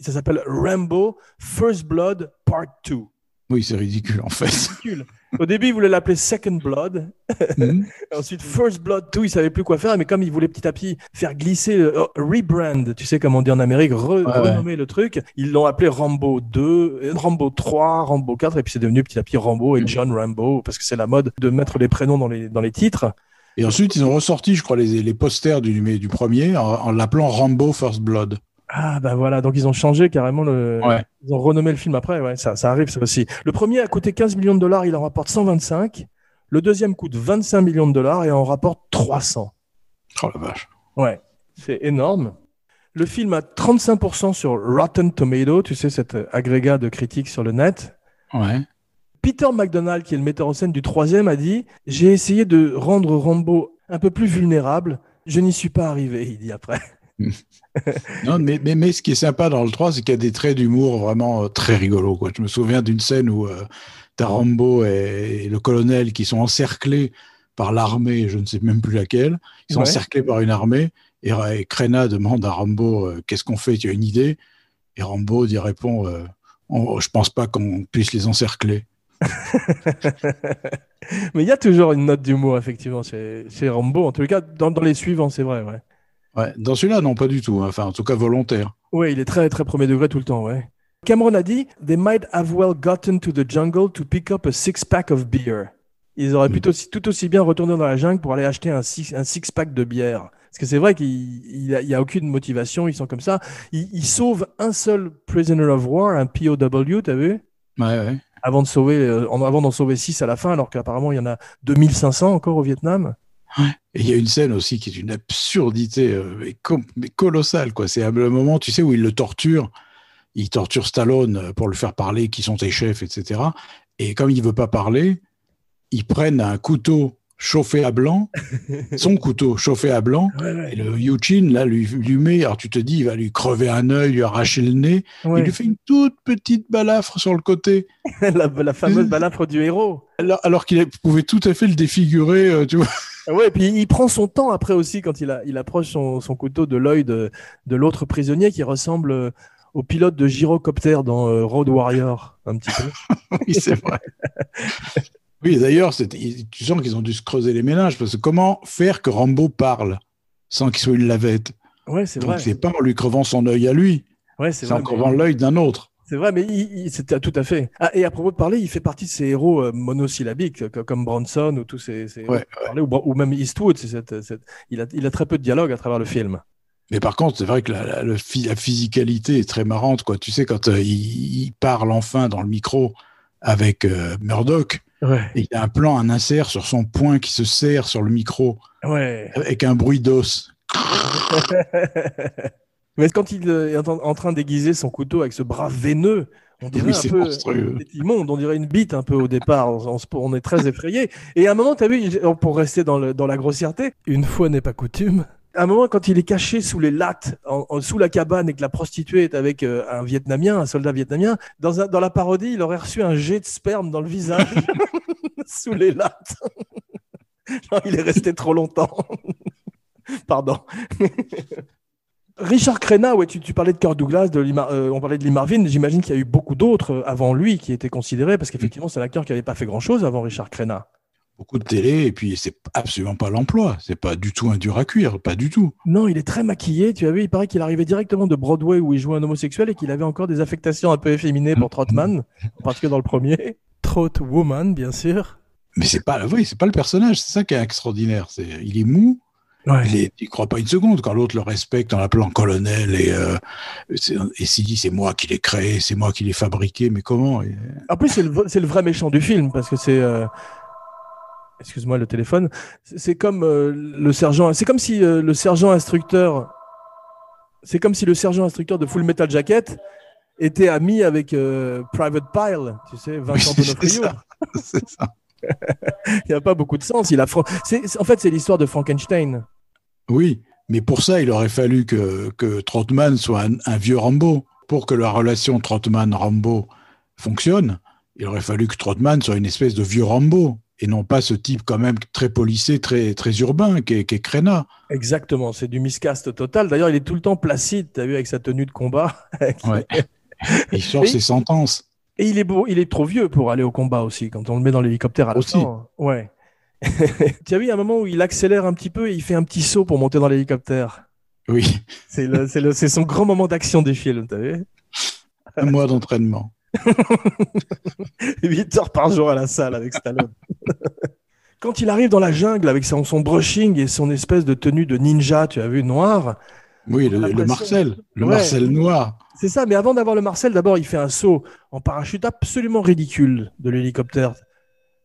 ça s'appelle Rambo First Blood Part 2. Oui, c'est ridicule en fait. Ridicule. Au début, il voulait l'appeler Second Blood. Mhm. Ensuite, First Blood 2, il savait plus quoi faire, mais comme il voulait petit à petit faire glisser, le- euh, rebrand, tu sais comme on dit en Amérique, re- ouais. renommer le truc, ils l'ont appelé Rambo 2, euh, Rambo 3, Rambo 4, et puis c'est devenu petit à petit Rambo et John Rambo, parce que c'est la mode de mettre les prénoms dans les, dans les titres. Et ensuite, ils ont ressorti, je crois, les, les posters du, du premier en, en l'appelant Rambo First Blood. Ah bah voilà, donc ils ont changé carrément le... Ouais. Ils ont renommé le film après, ouais, ça, ça arrive ça aussi. Le premier a coûté 15 millions de dollars, il en rapporte 125. Le deuxième coûte 25 millions de dollars et en rapporte 300. Oh la vache. Ouais, c'est énorme. Le film a 35% sur Rotten Tomato, tu sais, cet agrégat de critiques sur le net. Ouais. Peter McDonald, qui est le metteur en scène du troisième, a dit J'ai essayé de rendre Rambo un peu plus vulnérable. Je n'y suis pas arrivé, il dit après. Non, mais, mais, mais ce qui est sympa dans le 3, c'est qu'il y a des traits d'humour vraiment euh, très rigolos. Quoi. Je me souviens d'une scène où euh, t'as Rambo et, et le colonel qui sont encerclés par l'armée, je ne sais même plus laquelle. Ils sont Ouais. encerclés par une armée. Et, et Crenna demande à Rambo euh, Qu'est-ce qu'on fait? Tu as une idée Et Rambo dit répond euh, On- Je pense pas qu'on puisse les encercler. Mais il y a toujours une note d'humour, effectivement, chez, chez Rambo. En tout cas, dans, dans les suivants, c'est vrai, ouais. Ouais. Dans celui-là, non, pas du tout. hein. Enfin, en tout cas, volontaire. Ouais, il est très, très premier degré tout le temps, ouais. Cameron a dit They might have well gotten to the jungle to pick up a six-pack of beer. Ils auraient Mm. plutôt aussi- tout aussi bien retourné dans la jungle pour aller acheter un, six, un six-pack de bière. Parce que c'est vrai qu'il n'y a, il y a aucune motivation, ils sont comme ça. Ils, sauvent un seul prisoner of war, un POW, t'as vu? Ouais, ouais. Avant de sauver, euh, avant d'en sauver six à la fin, alors qu'apparemment il y en a 2500 encore au Vietnam. Et il y a une scène aussi qui est une absurdité euh, colossale. quoi. C'est le moment, tu sais, où il le torture. Il torture Stallone euh, pour lui faire parler qui sont tes chefs, etc. Et comme il veut pas parler, ils prennent un couteau chauffé à blanc, son couteau chauffé à blanc, et le Yuchin, là, lui, lui met, alors tu te dis, il va lui crever un œil, lui arracher le nez, Ouais. il lui fait une toute petite balafre sur le côté, la, la fameuse balafre du héros. alors, alors qu'il pouvait tout à fait le défigurer, euh, tu vois. Ah Ouais, et puis il prend son temps après aussi quand il, a, il approche son, son couteau de l'œil de, de l'autre prisonnier qui ressemble euh, au pilote de gyrocoptère dans euh, Road Warrior, un petit peu. Oui, c'est vrai. Oui, d'ailleurs, tu sens qu'ils ont dû se creuser les ménages, parce que comment faire que Rambo parle sans qu'il soit une lavette? Ouais, c'est Donc, vrai. c'est pas en lui crevant son œil à lui, Ouais, c'est en crevant mais- l'œil d'un autre. C'est vrai, mais il, il- c'était tout à fait. Ah, et à propos de parler, il fait partie de ces héros euh, monosyllabiques co- comme Bronson ou tous ces, Ouais, ou, ou même Eastwood. cette- cette- il, a, il a très peu de dialogue à travers le film. Mais par contre, c'est vrai que la, la- physicalité est très marrante. Quoi. Tu sais, quand euh, il, il parle enfin dans le micro avec euh, Murdoch, Ouais. et il y a un plan, un insert sur son poing qui se serre sur le micro Ouais. avec un bruit d'os. Mais quand il euh, est en, train d'aiguiser son couteau avec ce bras veineux, on dirait Oui, un c'est peu monstrueux. c'est immonde, on dirait une bite un peu au départ. On, est très effrayé. Et à un moment, tu as vu, pour rester dans, le- dans la grossièreté, une fois n'est pas coutume. À un moment, quand il est caché sous les lattes, en- en- sous la cabane, et que la prostituée est avec euh, un Vietnamien, un soldat vietnamien, dans, un- dans la parodie, il aurait reçu un jet de sperme dans le visage, sous les lattes. Genre, il est resté trop longtemps. Pardon. Richard Crenna, ouais, tu, tu parlais de Kirk Douglas, de euh, on parlait de Lee Marvin. J'imagine qu'il y a eu beaucoup d'autres avant lui qui étaient considérés, parce qu'effectivement, c'est un acteur qui n'avait pas fait grand-chose avant Richard Crenna. Beaucoup de télé, et puis c'est absolument pas l'emploi. C'est pas du tout un dur à cuire, pas du tout. Non, il est très maquillé. Tu as vu, il paraît qu'il arrivait directement de Broadway où il jouait un homosexuel et qu'il avait encore des affectations un peu efféminées pour Trotman, en particulier dans le premier. Trot Woman, bien sûr. Mais c'est pas, oui, c'est pas le personnage, c'est ça qui est extraordinaire. C'est, il est mou, Ouais. Il, il croit pas une seconde quand l'autre le respecte en l'appelant colonel et, euh, et s'il dit c'est moi qui l'ai créé, c'est moi qui l'ai fabriqué, mais comment? Et- En plus, c'est le, c'est le vrai méchant du film parce que c'est. euh, Excuse-moi le téléphone. C'est comme euh, le sergent. C'est comme si euh, le sergent instructeur. C'est comme si le sergent instructeur de Full Metal Jacket était ami avec euh, Private Pile, tu sais, Vincent Oui, Donofrio. C'est ça. Il n'y a pas beaucoup de sens. Il a. en fait, c'est l'histoire de Frankenstein. Oui, mais pour ça, il aurait fallu que, que Trotman soit un, un vieux Rambo. Pour que la relation Trotman-Rambo fonctionne, il aurait fallu que Trotman soit une espèce de vieux Rambo et non pas ce type quand même très policé, très, très urbain, qui est, qui est crénat. Exactement, c'est du miscast total. D'ailleurs, il est tout le temps placide, tu as vu, avec sa tenue de combat. Ouais. Il sort ses sentences. Et il est beau, il est trop vieux pour aller au combat aussi, quand on le met dans l'hélicoptère à la Aussi. fin. Ouais. tu as vu, il y a un moment où il accélère un petit peu et il fait un petit saut pour monter dans l'hélicoptère. Oui, c'est son grand moment d'action du film, t'as vu un mois d'entraînement. 8 heures par jour à la salle avec Stallone. Quand il arrive dans la jungle avec son, son brushing et son espèce de tenue de ninja, tu as vu, noir, Oui, le, le L'impression- Marcel, le Ouais. Marcel noir. c'est ça. Mais avant d'avoir le Marcel, d'abord, il fait un saut en parachute absolument ridicule de l'hélicoptère.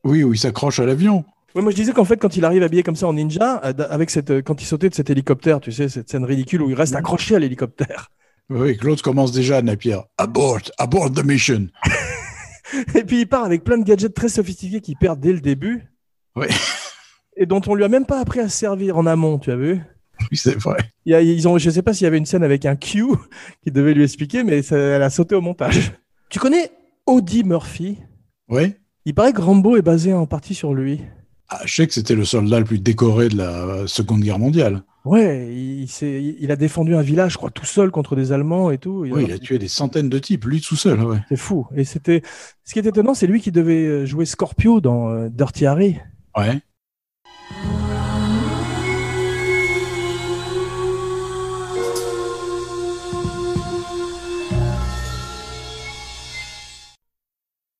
Oui, où il s'accroche à l'avion. Ouais, moi je disais qu'en fait quand il arrive habillé comme ça en ninja, euh, avec cette, euh, quand il sautait de cet hélicoptère, tu sais, cette scène ridicule où il reste accroché à l'hélicoptère. Oui, Claude commence déjà, Napier. Abort, abort the mission. Et puis il part avec plein de gadgets très sophistiqués qu'il perd dès le début. Ouais. Et dont on lui a même pas appris à se servir en amont, tu as vu? Oui, c'est vrai. il y a, ils ont, Je sais pas s'il y avait une scène avec un Q qui devait lui expliquer, mais ça- elle a sauté au montage. Tu connais Audie Murphy? Oui. Il paraît que Rambo est basé en partie sur lui. Ah, je sais que c'était le soldat le plus décoré de la Seconde Guerre mondiale. Ouais, il, a défendu un village, je crois, tout seul contre des Allemands et tout. Oui, il a tué des centaines de types, lui tout seul. Ouais. C'est fou. Et c'était, ce qui est étonnant, c'est lui qui devait jouer Scorpio dans euh, Dirty Harry. Ouais.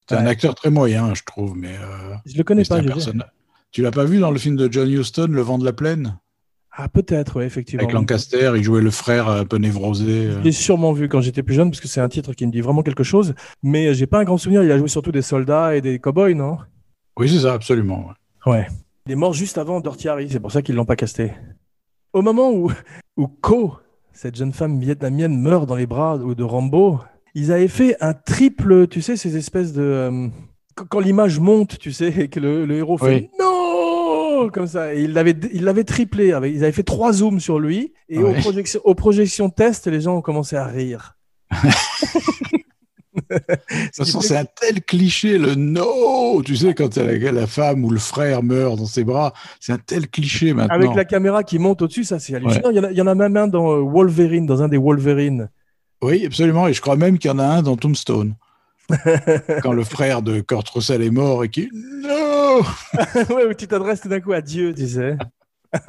C'est un acteur très moyen, je trouve, mais, euh, Je le connais mais pas. un personnage. Tu l'as pas vu dans le film de John Huston, Le vent de la plaine? Ah, peut-être, ouais, effectivement. Avec Lancaster, il jouait le frère un peu névrosé. euh. Je l'ai sûrement vu quand j'étais plus jeune, parce que c'est un titre qui me dit vraiment quelque chose. Mais euh, j'ai pas un grand souvenir. Il a joué surtout des soldats et des cowboys, non? Oui, c'est ça, absolument. ouais. Ouais. Il est mort juste avant Dirty Harry, c'est pour ça qu'ils l'ont pas casté. Au moment où, où Ko, cette jeune femme vietnamienne, meurt dans les bras de Rambo, ils avaient fait un triple, tu sais, ces espèces de... euh, quand- l'image monte, tu sais, et que le, le héros fait Oui. non comme ça, et il l'avait, il l'avait triplé. Avec, ils avaient fait trois zooms sur lui, et aux, Ouais. projections, aux projections test, les gens ont commencé à rire. De toute façon, c'est un tel cliché, le no, tu sais, quand la, la femme ou le frère meurt dans ses bras, c'est un tel cliché maintenant. Avec la caméra qui monte au-dessus, ça c'est hallucinant. Il, y en a, il y en a même un dans euh, Wolverine, dans un des Wolverine. Oui, absolument, et je crois même qu'il y en a un dans Tombstone. quand le frère de Kurt Russell est mort et qui no ouais, où tu t'adresses tout d'un coup à Dieu, tu sais.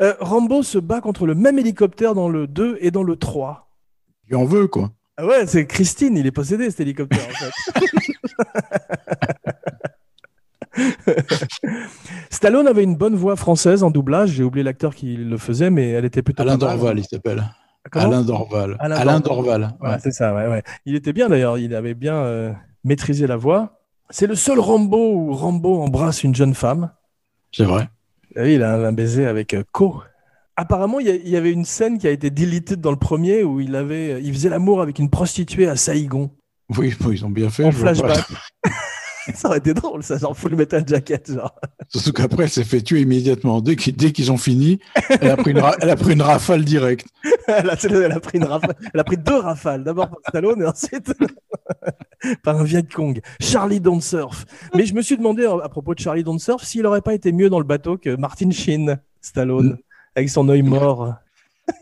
Euh, Rambo se bat contre le même hélicoptère dans le 2 et dans le 3. il en veut quoi. Ah ouais, c'est Christine, il est possédé cet hélicoptère en fait. Stallone avait une bonne voix française en doublage, j'ai oublié l'acteur qui le faisait, mais elle était plutôt Alain. Dorval, il s'appelle. Comment Alain Dorval. Alain Alain, Dorval. Dorval. ouais. Ouais, c'est ça, ouais, ouais. Il était bien d'ailleurs, il avait bien euh, maîtrisé la voix. C'est le seul Rambo où Rambo embrasse une jeune femme. C'est vrai. Ah Oui, il a un, un baiser avec euh, Ko. Apparemment, il y, avait une scène qui a été deleted dans le premier où il, avait, euh, il faisait l'amour avec une prostituée à Saïgon, Oui, bon, ils ont bien fait. en flashback. ça aurait été drôle, ça, genre full metal jacket, genre. Surtout qu'après, elle s'est fait tuer immédiatement. Dès qu'ils ont fini, elle a, pris une ra- elle a pris une rafale directe. elle, a, elle a pris une rafale- elle a pris deux rafales, d'abord par Stallone et ensuite par un Viet Cong. Charlie Don't Surf. Mais je me suis demandé à propos de Charlie Don't Surf s'il aurait pas été mieux dans le bateau que Martin Sheen, Stallone, avec son œil mort.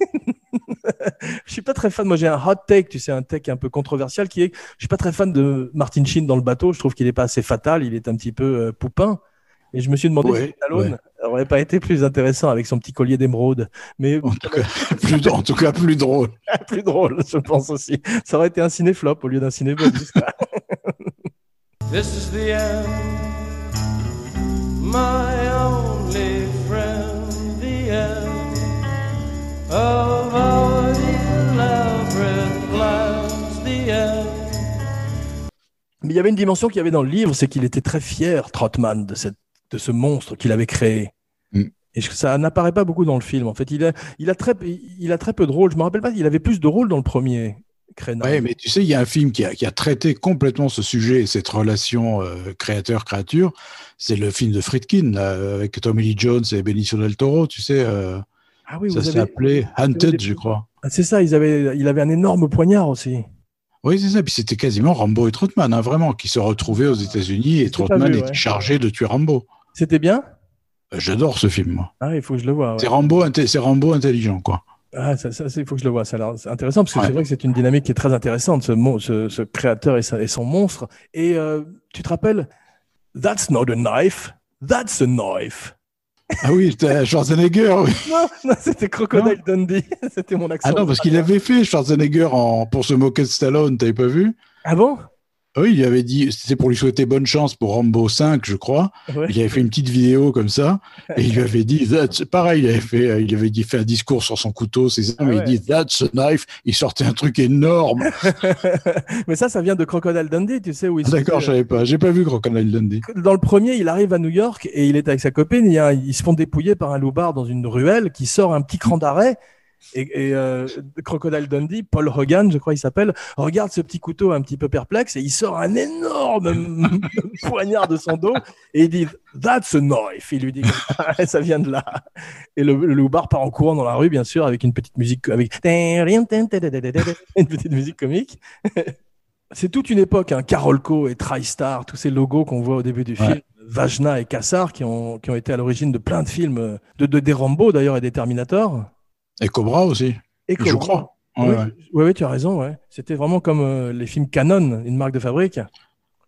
je suis pas très fan. Moi, j'ai un hot take, tu sais, un take un peu controversial qui est, je suis pas très fan de Martin Sheen dans le bateau. Je trouve qu'il est pas assez fatal. Il est un petit peu euh, poupin. Et je me suis demandé Ouais, si Stallone ouais. aurait pas été plus intéressant avec son petit collier d'émeraude. Mais En tout cas, plus, en tout cas, plus drôle. plus drôle, je pense aussi. Ça aurait été un ciné-flop au lieu d'un ciné-bonus. This is the end, my only of our elaborate plans, the end. Mais il y avait une dimension qu'il y avait dans le livre, c'est qu'il était très fier, Trotman, de, cette, de ce monstre qu'il avait créé. Mm. Et ça n'apparaît pas beaucoup dans le film. En fait, il a, il a, très, il a très peu de rôles. Je me rappelle pas, il avait plus de rôles dans le premier. Crenna. Ouais, mais tu sais, il y a un film qui a, qui a traité complètement ce sujet et cette relation euh, créateur-créature. C'est le film de Friedkin, là, avec Tommy Lee Jones et Benicio del Toro. Tu sais, euh, Ah oui, ça avez- s'appelait Hunted, je crois. Ah, C'est ça, ils avaient, il avait un énorme poignard aussi. Oui, c'est ça. Puis c'était quasiment Rambo et Trotman, hein, vraiment, qui se retrouvaient aux États-Unis et Trotman vu, était ouais. chargé de tuer Rambo. C'était bien? Euh, J'adore ce film, moi. Ah, il faut que je le vois. ouais. C'est Rambo, Rambo intelligent, quoi. Ah, ça, ça, il faut que je le vois. Ça a intéressant parce que Ouais. c'est vrai que c'est une dynamique qui est très intéressante, ce, mon- ce, ce créateur et, sa- et son monstre. Et euh, tu te rappelles? That's not a knife, that's a knife. Ah oui, c'était Schwarzenegger. oui. Non, non c'était Crocodile Dundee. c'était mon accent. Ah non, parce qu'il avait fait Schwarzenegger en, pour se moquer de Stallone, t'avais pas vu? Ah bon? Oui, il avait dit, c'était pour lui souhaiter bonne chance pour Rambo 5, je crois. Ouais. Il avait fait une petite vidéo comme ça, et il lui avait dit, That's... pareil, il avait fait, il avait dit, fait un discours sur son couteau, c'est ça, Ah ouais. il dit, That's a knife. Il sortait un truc énorme. Mais ça, ça vient de Crocodile Dundee, tu sais, où il Ah, D'accord, je savais pas. J'ai pas vu Crocodile Dundee. Dans le premier, il arrive à New York et il est avec sa copine. Il y a, ils se font dépouiller par un loupard dans une ruelle qui sort un petit cran d'arrêt. Et, et, euh, Crocodile Dundee, Paul Hogan, je crois il s'appelle, regarde ce petit couteau un petit peu perplexe et il sort un énorme poignard de son dos et il dit That's a knife. Il lui dit ça vient de là. Et le, le loupard part en courant dans la rue, bien sûr, avec une petite musique avec une petite musique comique. C'est toute une époque, hein, Carolco et TriStar, tous ces logos qu'on voit au début du Ouais. film, Vajna et Kassar, qui ont, qui ont été à l'origine de plein de films, euh, de, de des Rambo d'ailleurs et des Terminator. Et Cobra aussi. Et Je Cobra. crois. Ouais, Oui, ouais. ouais, tu as raison. Ouais. C'était vraiment comme euh, les films Canon, une marque de fabrique.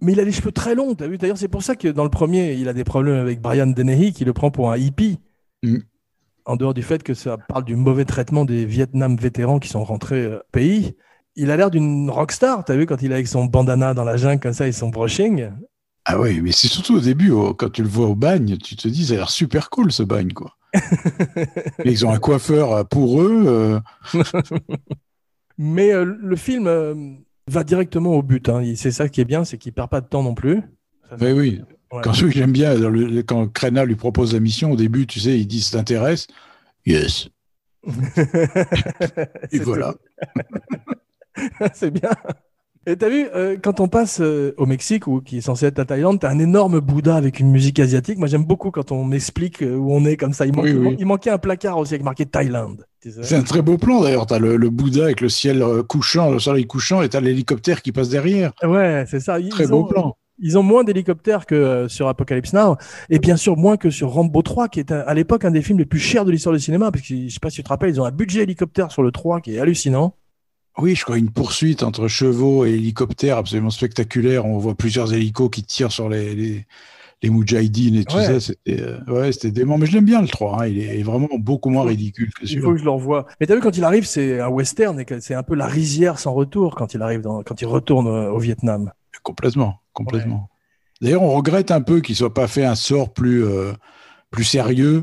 Mais il a les cheveux très longs, t'as vu? D'ailleurs, c'est pour ça que dans le premier, il a des problèmes avec Brian Dennehy, qui le prend pour un hippie. Mm. En dehors du fait que ça parle du mauvais traitement des Vietnam vétérans qui sont rentrés euh, au pays. Il a l'air d'une rockstar, t'as vu, quand il est avec son bandana dans la jungle comme ça et son brushing. Ah oui, mais c'est surtout au début, au- quand tu le vois au bagne, tu te dis, ça a l'air super cool ce bagne, quoi. Ils ont un coiffeur euh, pour eux. euh, Mais euh, le film euh, va directement au but. hein. C'est ça qui est bien, c'est qu'il perd pas de temps non plus. Ça Oui, oui. Ouais. Quand celui que j'aime bien, le- quand Krenna lui propose la mission, au début, tu sais, il dit, ça t'intéresse? Yes. Et voilà. c'est bien. Et t'as vu, euh, quand on passe euh, au Mexique, ou qui est censé être la Thaïlande, t'as un énorme Bouddha avec une musique asiatique. Moi, j'aime beaucoup quand on m'explique euh, où on est comme ça. Il, manque- Oui, oui. il manquait un placard aussi avec marqué Thaïlande. C'est un très beau plan d'ailleurs. T'as le, le Bouddha avec le ciel couchant, le soleil couchant, et t'as l'hélicoptère qui passe derrière. Ouais, c'est ça. Ils Très ont- beau plan. Ils ont moins d'hélicoptères que euh, sur Apocalypse Now, et bien sûr moins que sur Rambo 3, qui est à l'époque un des films les plus chers de l'histoire du cinéma, parce que je sais pas si tu te rappelles, ils ont un budget hélicoptère sur le 3 qui est hallucinant. Oui, je crois une poursuite entre chevaux et hélicoptères absolument spectaculaire. On voit plusieurs hélicos qui tirent sur les, les, les Moudjahidines et tout Ouais. ça. C'était euh, ouais, c'était dément. Mais je l'aime bien le 3. hein. Il est vraiment beaucoup moins ridicule que Il celui faut que je le revoie. Mais t'as vu, quand il arrive, c'est un western, et c'est un peu la rizière sans retour quand il arrive, dans, quand il retourne euh, au Vietnam. Complètement, complètement. D'ailleurs, on regrette un peu qu'il soit pas fait un sort plus, euh, plus sérieux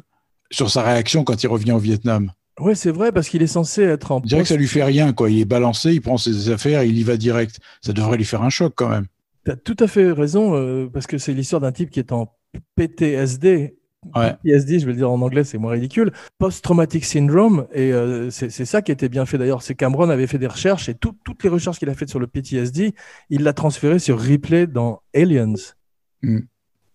sur sa réaction quand il revient au Vietnam. Ouais, c'est vrai, parce qu'il est censé être en Je dirais que ça lui fait rien, quoi. Il est balancé, il prend ses affaires, il y va direct. Ça devrait lui faire un choc quand même. T'as tout à fait raison, euh, parce que c'est l'histoire d'un type qui est en PTSD. Ouais. PTSD, je vais le dire en anglais, c'est moins ridicule. Post-traumatic syndrome, et euh, c'est ça qui était bien fait d'ailleurs. C'est Cameron avait fait des recherches, et tout- toutes les recherches qu'il a faites sur le PTSD, il l'a transféré sur Ripley dans Aliens. Mm.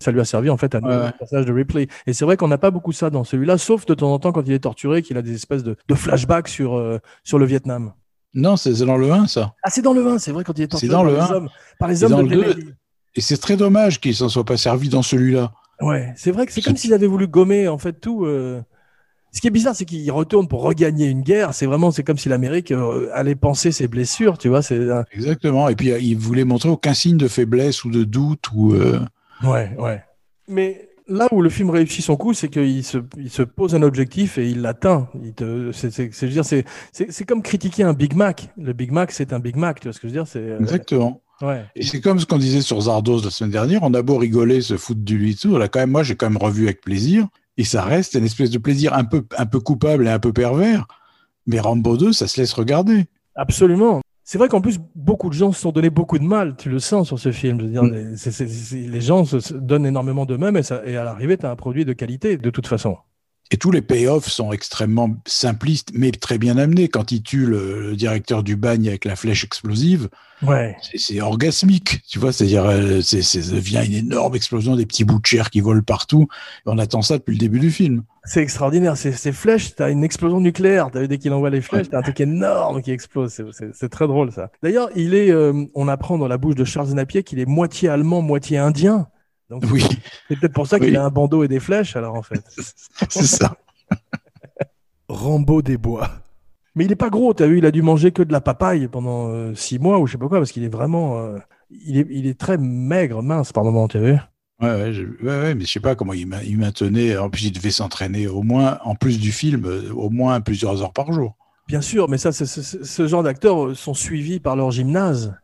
Ça lui a servi en fait à ouais. le personnage de Ripley. Et c'est vrai qu'on n'a pas beaucoup ça dans celui-là, sauf de temps en temps quand il est torturé, qu'il a des espèces de, de flashbacks sur, euh, sur le Vietnam. Non, c'est dans le 1, ça. Ah, c'est dans le 1, c'est vrai quand il est torturé dans par, le les 1. hommes, par les Et hommes dans de le 2, Kennedy. Et c'est très dommage qu'il s'en soit pas servi dans celui-là. Ouais, c'est vrai que c'est comme s'ils avaient voulu gommer en fait tout. euh. Ce qui est bizarre, c'est qu'ils retournent pour regagner une guerre. C'est vraiment, c'est comme si l'Amérique euh, allait penser ses blessures, tu vois. C'est un- Exactement. Et puis, il voulait montrer aucun signe de faiblesse ou de doute. ou euh, ouais, ouais. Mais là où le film réussit son coup, c'est qu'il se, il se pose un objectif et il l'atteint. C'est, comme critiquer un Big Mac. Le Big Mac, c'est un Big Mac, tu vois ce que je veux dire euh, Exactement. ouais. Et c'est comme ce qu'on disait sur Zardos la semaine dernière. On a beau rigoler, se foutre du lui tout. Là, quand même, moi, j'ai quand même revu avec plaisir. Et ça reste une espèce de plaisir un peu, un peu coupable et un peu pervers. Mais Rambo 2, ça se laisse regarder. Absolument. C'est vrai qu'en plus, beaucoup de gens se sont donné beaucoup de mal, tu le sens sur ce film. Je veux dire, Mm. les, gens se, se donnent énormément d'eux-mêmes et, et à l'arrivée, tu as un produit de qualité, de toute façon. Et tous les payoffs sont extrêmement simplistes, mais très bien amenés. Quand il tue le, le directeur du bagne avec la flèche explosive, Ouais. c'est- orgasmique, tu vois. C'est-à-dire, euh, c'est, c'est, ça devient une énorme explosion, des petits bouts de chair qui volent partout. Et on attend ça depuis le début du film. C'est extraordinaire. Ces, flèches, tu as une explosion nucléaire. T'as vu, dès qu'il envoie les flèches, tu un truc énorme qui explose. C'est très drôle, ça. D'ailleurs, il est, euh, on apprend dans la bouche de Charles Napier qu'il est moitié allemand, moitié indien. Donc, Oui, c'est peut-être pour ça qu'il Oui. a un bandeau et des flèches, alors, en fait. c'est ça. Rambo des bois. Mais il est pas gros, t'as vu, il a dû manger que de la papaye pendant euh, six mois ou je sais pas quoi, parce qu'il est vraiment, euh, il est, il est très maigre, mince par moment, t'as vu. Ouais, ouais, je- ouais, ouais, mais je sais pas comment il, ma- il maintenait. En plus, il devait s'entraîner au moins, en plus du film, euh, au moins plusieurs heures par jour. Bien sûr, mais ça, ce genre d'acteurs sont suivis par leur gymnase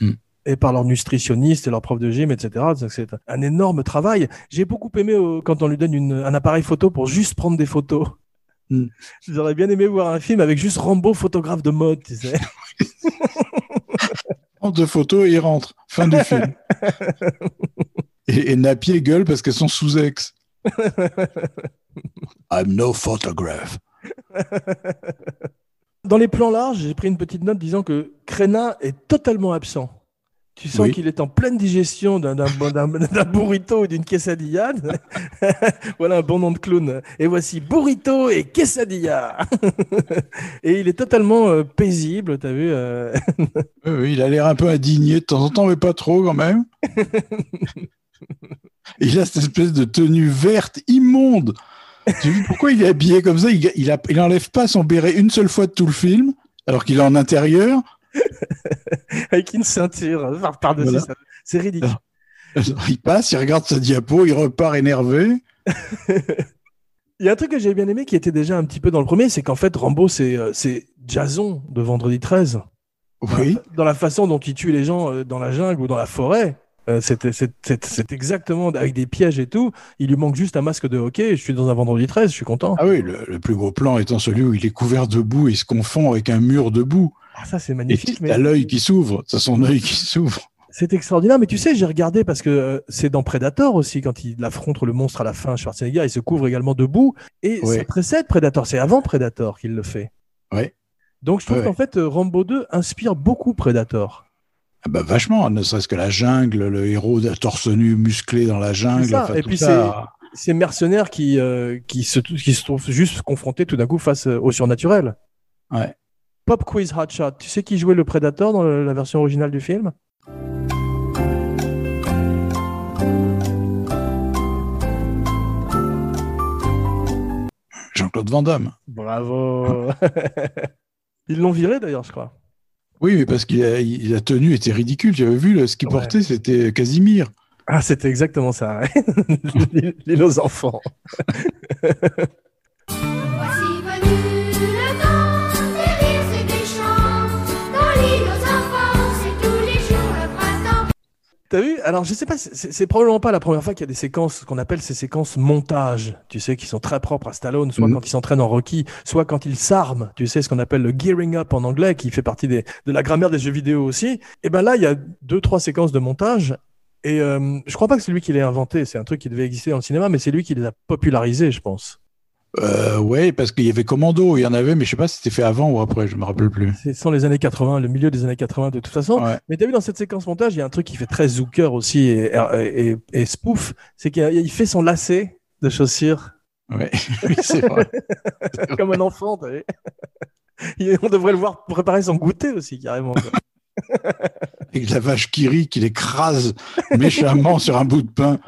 Hmm. Et par leur nutritionniste et leur prof de gym, etc. C'est un énorme travail. J'ai beaucoup aimé euh, quand on lui donne une- un appareil photo pour juste prendre des photos. Hmm. J'aurais bien aimé voir un film avec juste Rambo, photographe de mode, tu sais. Prend deux photos et il rentre. Fin du film. Et, et Napier gueule parce qu'elles sont sous ex. I'm no photograph. Dans les plans larges, j'ai pris une petite note disant que Crena est totalement absent. Tu sens Oui. qu'il est en pleine digestion d'un- burrito ou d'une quesadilla. voilà un bon nom de clown. Et voici burrito et quesadilla. et il est totalement euh, paisible, t'as vu euh, Oui, il a l'air un peu indigné de temps en temps, mais pas trop quand même. il a cette espèce de tenue verte immonde. J'ai vu pourquoi il est habillé comme ça. Il, il, a- il enlève pas son béret une seule fois de tout le film, alors qu'il est en intérieur. avec une ceinture par- par-dessus. Voilà. C'est ridicule. Il passe, il regarde sa diapo, il repart énervé. Il y a un truc que j'ai bien aimé qui était déjà un petit peu dans le premier, c'est qu'en fait Rambo c'est euh, Jason de Vendredi 13. Oui. dans la façon dont il tue les gens euh, dans la jungle ou dans la forêt. euh, c'est- exactement avec des pièges et tout. Il lui manque juste un masque de hockey. Je suis dans un vendredi 13, je suis content. Ah oui, le, le plus gros plan étant celui où il est couvert de boue et il se confond avec un mur de boue. Ah, ça, c'est Et magnifique. t'as Mais l'œil qui s'ouvre, t'as son œil qui s'ouvre. c'est extraordinaire. Mais tu sais, j'ai regardé parce que euh, c'est dans Predator aussi, quand il affronte le monstre à la fin, Schwarzenegger, il se couvre également de boue. Et Ouais. ça précède Predator. C'est avant Predator qu'il le fait. Ouais. Donc je trouve qu'en fait, euh, Rambo 2 inspire beaucoup Predator. Ah bah vachement, ne serait-ce que la jungle, le héros torse nu musclé dans la jungle. C'est ça, enfin, et tout puis ça. Ces mercenaires qui, euh, qui, se, qui se trouvent juste confrontés tout d'un coup face au surnaturel. Ouais. Pop Quiz Hotshot. Tu sais qui jouait le Predator dans la version originale du film? Jean-Claude Van Damme. Bravo Ils l'ont viré d'ailleurs, je crois. Oui, mais parce qu'il a, il- la tenue était ridicule. J'avais vu le- ce qu'il Ouais. portait, c'était Casimir. Ah, c'était exactement ça. L'île aux enfants. T'as vu? Alors, je sais pas, c'est- probablement pas la première fois qu'il y a des séquences, ce qu'on appelle ces séquences montage, tu sais, qui sont très propres à Stallone, soit Mhm. quand il s'entraîne en Rocky, soit quand il s'arme, tu sais, ce qu'on appelle le gearing up en anglais, qui fait partie des, de la grammaire des jeux vidéo aussi. Et ben là, il y a deux, trois séquences de montage. Et euh, je crois pas que c'est lui qui l'ait inventé, c'est un truc qui devait exister dans le cinéma, mais c'est lui qui les a popularisés, je pense. Euh, ouais, parce qu'il y avait Commando, il y en avait, mais je sais pas si c'était fait avant ou après, je me rappelle plus. C'est sont les années 80, le milieu des années 80 de toute façon. Ouais. Mais t'as vu dans cette séquence montage, il y a un truc qui fait très Zucker aussi et, et, et- et spoof, c'est qu'il il fait son lacet de chaussures Ouais, oui, c'est vrai. comme un enfant. t'as vu On devrait le voir préparer son goûter aussi carrément. quoi. Avec la vache qui rit, qui l'écrase méchamment sur un bout de pain.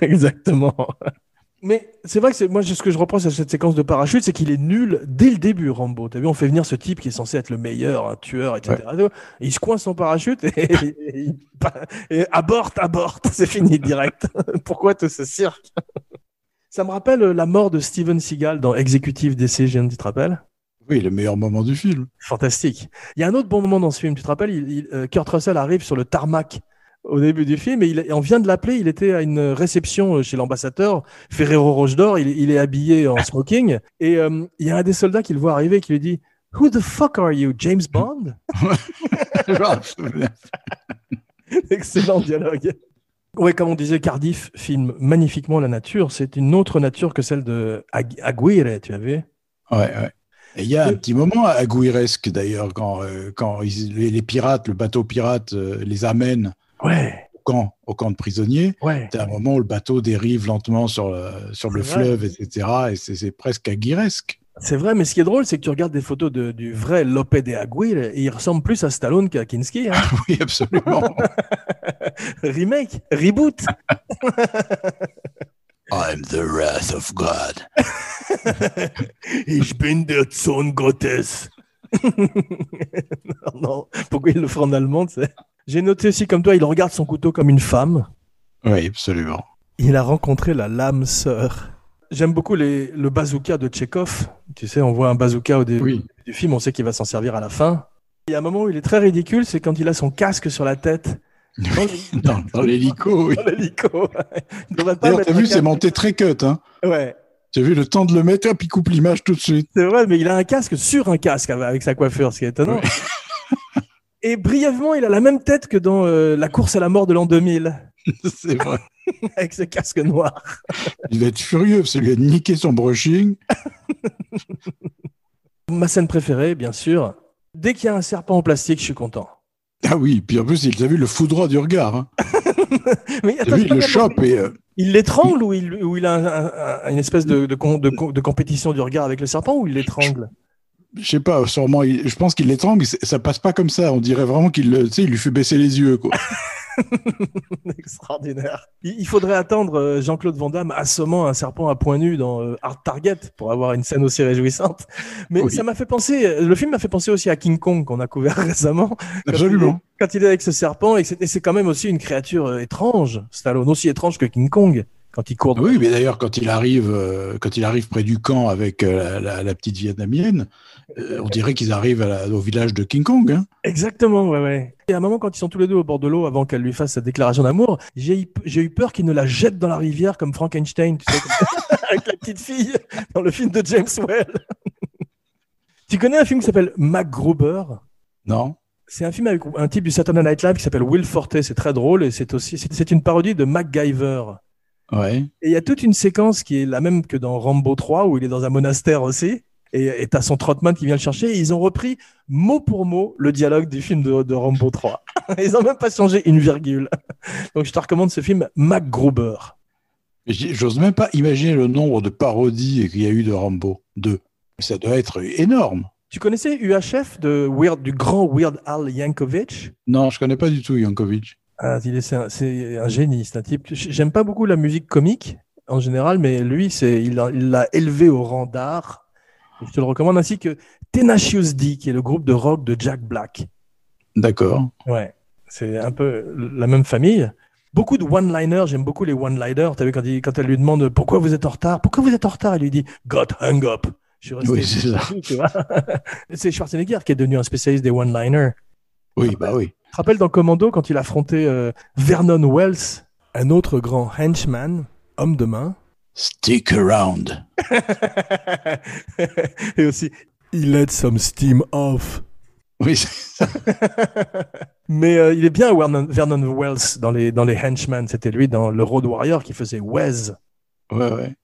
Exactement. Mais c'est vrai que c'est moi ce que je reproche à cette séquence de parachute, c'est qu'il est nul dès le début, Rambo. T'as vu, on fait venir ce type qui est censé être le meilleur, un tueur, etc. Et il se coince son parachute et, et, aborte, aborte, c'est fini direct. Pourquoi tout ce cirque? Ça me rappelle la mort de Steven Seagal dans Executive Decision, tu te rappelles? Oui, le meilleur moment du film. Fantastique. Il y a un autre bon moment dans ce film, tu te rappelles? Il- il- euh, Kurt Russell arrive sur le tarmac au début du film. Et il, et on vient de l'appeler. Il était à une réception chez l'ambassadeur Ferrero Rocher Il, il est habillé en smoking. Et euh, il y a un des soldats qui le voit arriver qui lui dit Who the fuck are you, James Bond? Excellent dialogue. Oui, comme on disait, Cardiff filme magnifiquement la nature. C'est une autre nature que celle de Ag- Aguirre, tu as vu? Ouais, ouais. Et il y a un petit moment agouiresque d'ailleurs, quand, euh, quand ils- les, les pirates, le bateau pirate euh, les amène Ouais, au camp, au camp de prisonniers. ouais. C'est un moment où le bateau dérive lentement sur le, sur le C'est fleuve, etc. Et c'est c'est presque aguiresque. C'est vrai, mais ce qui est drôle, c'est que tu regardes des photos de- du vrai Lope de Aguirre et il ressemble plus à Stallone qu'à Kinski. hein. Oui, absolument. Remake, reboot. I'm the wrath of God. Ich bin der Sohn Gottes. non, non, pourquoi il le fait en allemand, tu sais? J'ai noté aussi comme toi, il regarde son couteau comme une femme. Oui, absolument. Il a rencontré la lame sœur. J'aime beaucoup les, le bazooka de Tchekhov. Tu sais, on voit un bazooka au début Oui. du film, on sait qu'il va s'en servir à la fin. Il y a un moment où il est très ridicule, c'est quand il a son casque sur la tête. Dans l'hélico, oui. dans l'hélico. D'ailleurs, t'as vu, c'est monté très cut. Hein. Ouais, Tu as vu le temps de le mettre, hop, il coupe l'image tout de suite. c'est vrai, mais il a un casque sur un casque avec sa coiffure, ce qui est étonnant. Et brièvement, il a la même tête que dans euh, La course à la mort de l'an 2000, c'est vrai. avec ce casque noir. Il va être furieux parce qu'il lui a niqué son brushing. Ma scène préférée, bien sûr. Dès qu'il y a un serpent en plastique, je suis content. Ah oui, puis en plus, il t'a vu le foudroie du regard. Hein. Mais attends, vu, il le chope et. euh, Il l'étrangle ou il, ou il a un- un- un- une espèce de, de, con- de con- de compétition du regard avec le serpent ou il l'étrangle? Je sais pas, sûrement, il- je pense qu'il l'étrangle, ça passe pas comme ça. On dirait vraiment qu'il le- tu sais, il lui fait baisser les yeux, quoi. Extraordinaire. Il, il faudrait attendre euh, Jean-Claude Van Damme assommant un serpent à point nu dans euh, Hard Target pour avoir une scène aussi réjouissante. Mais Oui. ça m'a fait penser, le film m'a fait penser aussi à King Kong qu'on a couvert récemment. Quand Absolument. il est- Quand il est avec ce serpent, et c'est quand même aussi une créature euh, étrange, Stallone, aussi étrange que King Kong, quand il court. Oui, mais d'ailleurs, quand il arrive, euh, quand il arrive près du camp avec euh, la, la- la petite vietnamienne, euh, on dirait qu'ils arrivent à la- au village de King Kong. Hein. Exactement, ouais, ouais. Et à un moment, quand ils sont tous les deux au bord de l'eau, avant qu'elle lui fasse sa déclaration d'amour, j'ai eu, peur qu'il ne la jette dans la rivière comme Frankenstein, tu sais, comme- avec la petite fille dans le film de James Well. tu connais un film qui s'appelle MacGruber Non C'est un film avec un type du Saturday Night Live qui s'appelle Will Forte. C'est très drôle et c'est aussi c'est c'est une parodie de MacGyver. Ouais. Et il y a toute une séquence qui est la même que dans Rambo 3 où il est dans un monastère aussi. Et tu as son Trotman qui vient le chercher. Et ils ont repris mot pour mot le dialogue du film de, de Rambo 3. Ils n'ont même pas changé une virgule. Donc je te recommande ce film MacGruber. J'ose même pas imaginer le nombre de parodies qu'il y a eu de Rambo 2. Ça doit être énorme. Tu connaissais UHF de Weird, du grand Weird Al Yankovic? Non, je connais pas du tout Yankovic. Ah, il est- c'est un, un génie, c'est un type. J'aime pas beaucoup la musique comique en général, mais lui, c'est il l'a élevé au rang d'art. Je te le recommande ainsi que Tenacious D, qui est le groupe de rock de Jack Black. D'accord. Ouais, c'est un peu la même famille. Beaucoup de one-liners, j'aime beaucoup les one-liners. T'as vu quand, il- quand elle lui demande pourquoi vous êtes en retard, pourquoi vous êtes en retard, elle lui dit Got hung up. Je suis resté. Oui, c'est ça. tu vois. c'est Schwarzenegger qui est devenu un spécialiste des one-liners. Oui, bah oui. Tu te rappelles dans Commando quand il affrontait euh, Vernon Wells, un autre grand henchman, homme de main, Stick around. et aussi He let some steam off. Oui, ça. Mais euh, il est bien Vernon, Vernon Wells dans les, dans les henchmen. C'était lui dans le Road Warrior qui faisait Wes. Ouais, ouais.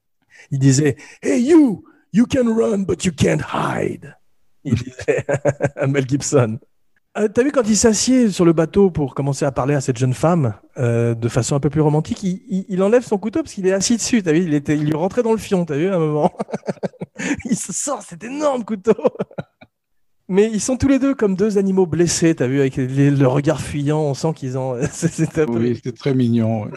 Il disait Hey you, you can run but you can't hide. Il disait à Mel Gibson. Euh, T'as vu quand il s'assied sur le bateau pour commencer à parler à cette jeune femme euh, de façon un peu plus romantique, il, il- il enlève son couteau parce qu'il est assis dessus. T'as vu, il était, il lui rentrait dans le fion. T'as vu à un moment. il se sort cet énorme couteau. Mais ils sont tous les deux comme deux animaux blessés. T'as vu avec les- le regard fuyant, on sent qu'ils ont. c'est- Oui, très mignon. ouais.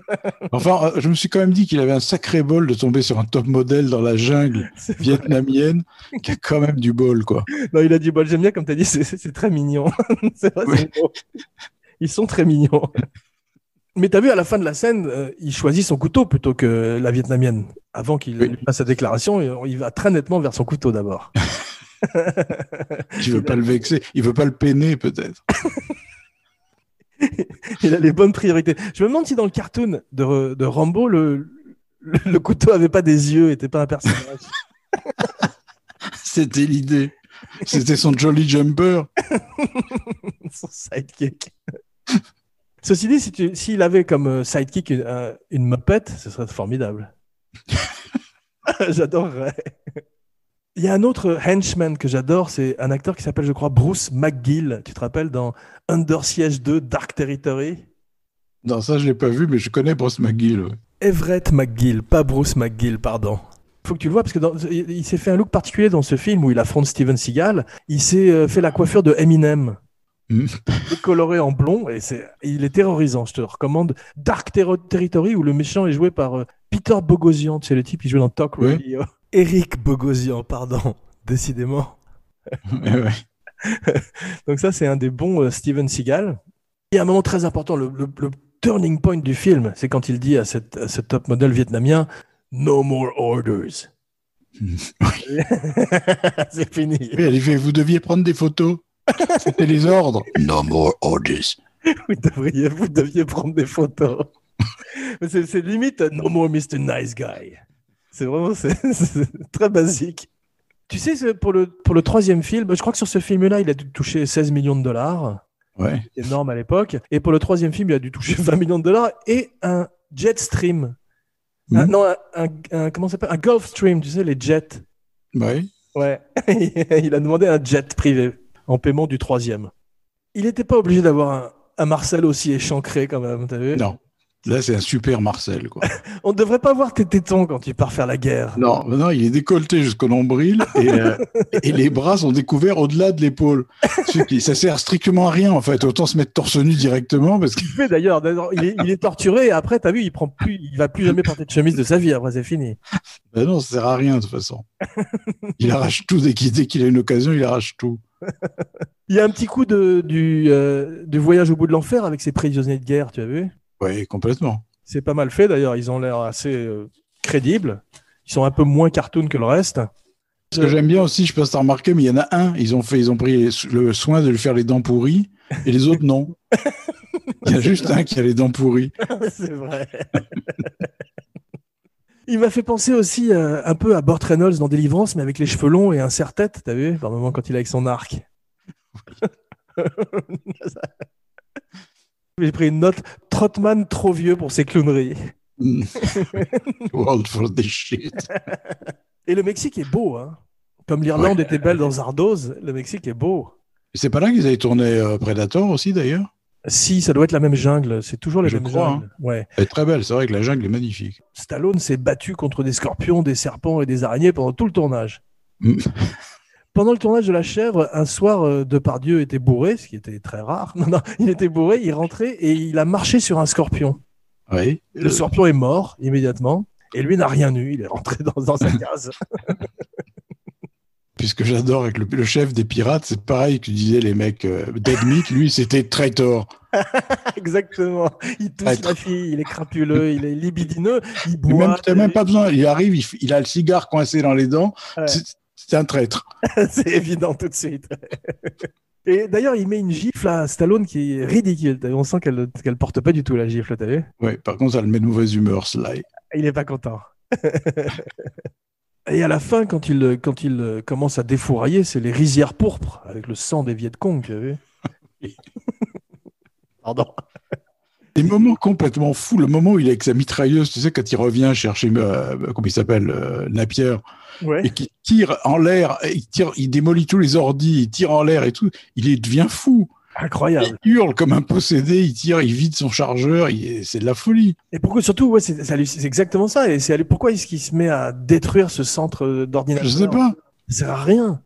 Enfin, euh, je me suis quand même dit qu'il avait un sacré bol de tomber sur un top modèle dans la jungle vietnamienne, qui a quand même du bol, quoi. Non, il a dit, bon, j'aime bien, comme tu as dit, c'est- très mignon. vrai, Oui. Ils sont très mignons. Mais t'as vu, à la fin de la scène, euh, il choisit son couteau plutôt que la vietnamienne. Avant qu'il Oui. fasse sa déclaration, il va très nettement vers son couteau d'abord. Il veut pas le vexer, il veut pas le peiner, peut-être. Il a les bonnes priorités. Je me demande si dans le cartoon de, de Rambo, le, le, le couteau avait pas des yeux, était pas un personnage. C'était l'idée. C'était son Jolly Jumper. Son sidekick. Ceci dit, si tu- s'il avait comme euh, sidekick une, un- une mopette, ce serait formidable. J'adorerais. Il y a un autre henchman que j'adore, c'est un acteur qui s'appelle, je crois, Bruce McGill. Tu te rappelles dans Under Siege 2, Dark Territory? Non, ça, je l'ai pas vu, mais je connais Bruce McGill. ouais. Everett McGill, pas Bruce McGill, pardon. Faut que tu le vois parce que dans- il il s'est fait un look particulier dans ce film où il affronte Steven Seagal. Il s'est euh, fait la coiffure de Eminem, Hmm. décoloré en blond et c'est, il est terrorisant. Je te recommande. Dark Territory où le méchant est joué par euh, Peter Bogosian, sais le type qui joue dans Talk. Radio. Eric Bogosian, pardon, décidément. Ouais. Donc ça, c'est un des bons euh, Steven Seagal. Il y a un moment très important, le, le- le turning point du film, c'est quand il dit à, cette- à ce top modèle vietnamien « No more orders C'est fini. Oui, elle lui fait, vous deviez prendre des photos. C'était les ordres. No more orders. Vous devriez, vous deviez prendre des photos. C'est limite euh, « No more Mr. Nice Guy ». C'est vraiment c'est- c'est très basique. Tu sais, c'est pour le, pour le troisième film, je crois que sur ce film-là, il a dû toucher 16 millions de dollars. Ouais. énorme à l'époque. Et pour le troisième film, il a dû toucher 20 millions de dollars et un jet stream. Un- Mhm. non, un, un- un- comment ça s'appelle? Un Gulfstream, tu sais, les jets. Ouais. Ouais. il a demandé un jet privé en paiement du troisième. Il n'était pas obligé d'avoir un, un Marcel aussi échancré quand même, t'as vu? Non. Là, c'est un super Marcel, quoi. On ne devrait pas voir tes tétons quand tu pars faire la guerre. Non, non, il est décolleté jusqu'au nombril et, euh, et les bras sont découverts au-delà de l'épaule. Ce qui- Ça sert strictement à rien, en fait. Autant se mettre torse nu directement parce que Il fait d'ailleurs, il est, il est torturé et après, t'as vu, il prend plus, il va plus jamais porter de chemise de sa vie. Après, c'est fini. ben non, ça sert à rien de toute façon. Il arrache tout dès qu'il a une occasion, il arrache tout. Il y a un petit coup de, du, euh, du voyage au bout de l'enfer avec ses prisonniers de guerre, tu as vu? Oui, complètement. C'est pas mal fait d'ailleurs, ils ont l'air assez euh, crédibles. Ils sont un peu moins cartoon que le reste. Ce que j'aime bien aussi, je pas si remarqué, mais il y en a un, ils ont fait, ils ont pris le soin de lui faire les dents pourries, et les autres non. Il y a juste un qui a les dents pourries. c'est vrai. Il m'a fait penser aussi euh, un peu à Burt Reynolds dans Délivrance, mais avec les cheveux longs et un serre-tête, t'as vu Par moment quand il est avec son arc. J'ai pris une note Trotman trop vieux pour ses clowneries. Mm. World for this shit. Et le Mexique est beau, hein. Comme l'Irlande Ouais. était belle dans Zardoz, le Mexique est beau. C'est pas là qu'ils avaient tourné euh, Predator aussi d'ailleurs? Si, ça doit être la même jungle. C'est toujours les Je mêmes crois, jungles. Ouais. Elle est très belle, c'est vrai que la jungle est magnifique. Stallone s'est battu contre des scorpions, des serpents et des araignées pendant tout le tournage. Pendant le tournage de La Chèvre, un soir, euh, Depardieu était bourré, ce qui était très rare. Non, non, il était bourré, il rentrait et il a marché sur un scorpion. Oui. Le scorpion est mort immédiatement et lui n'a rien eu. Il est rentré dans, dans sa case. Puisque j'adore avec le, le chef des pirates, c'est pareil que tu disais les mecs euh, Dead Meat, lui c'était Traitor. Exactement. Il touche la fille, il est crapuleux, il est libidineux, il boit. même, t'as même pas besoin, il arrive, il, a le cigare coincé dans les dents, Ouais. C'est un traître. C'est évident tout de suite. Et d'ailleurs, il met une gifle à Stallone qui est ridicule. On sent qu'elle qu'elle porte pas du tout la gifle, t'as vu? Ouais, par contre, ça le met de mauvaise humeur, Sly. Il est pas content. Et à la fin, quand il, quand il commence à défourailler, c'est les rizières pourpres avec le sang des Viet Cong, tu as vu? Pardon. Des moments complètement fous, le moment où il est avec sa mitrailleuse, tu sais, quand il revient chercher, euh, comment il s'appelle, euh, Napier, Ouais. et qui tire en l'air, il, tire, il démolit tous les ordis, il tire en l'air et tout, il devient fou. Incroyable. Il hurle comme un possédé, il tire, il vide son chargeur, c'est de la folie. Et pourquoi surtout, ouais, c'est exactement ça. Et c'est pourquoi est-ce qu'il se met à détruire ce centre d'ordinateur? Je sais pas. Ça sert à rien.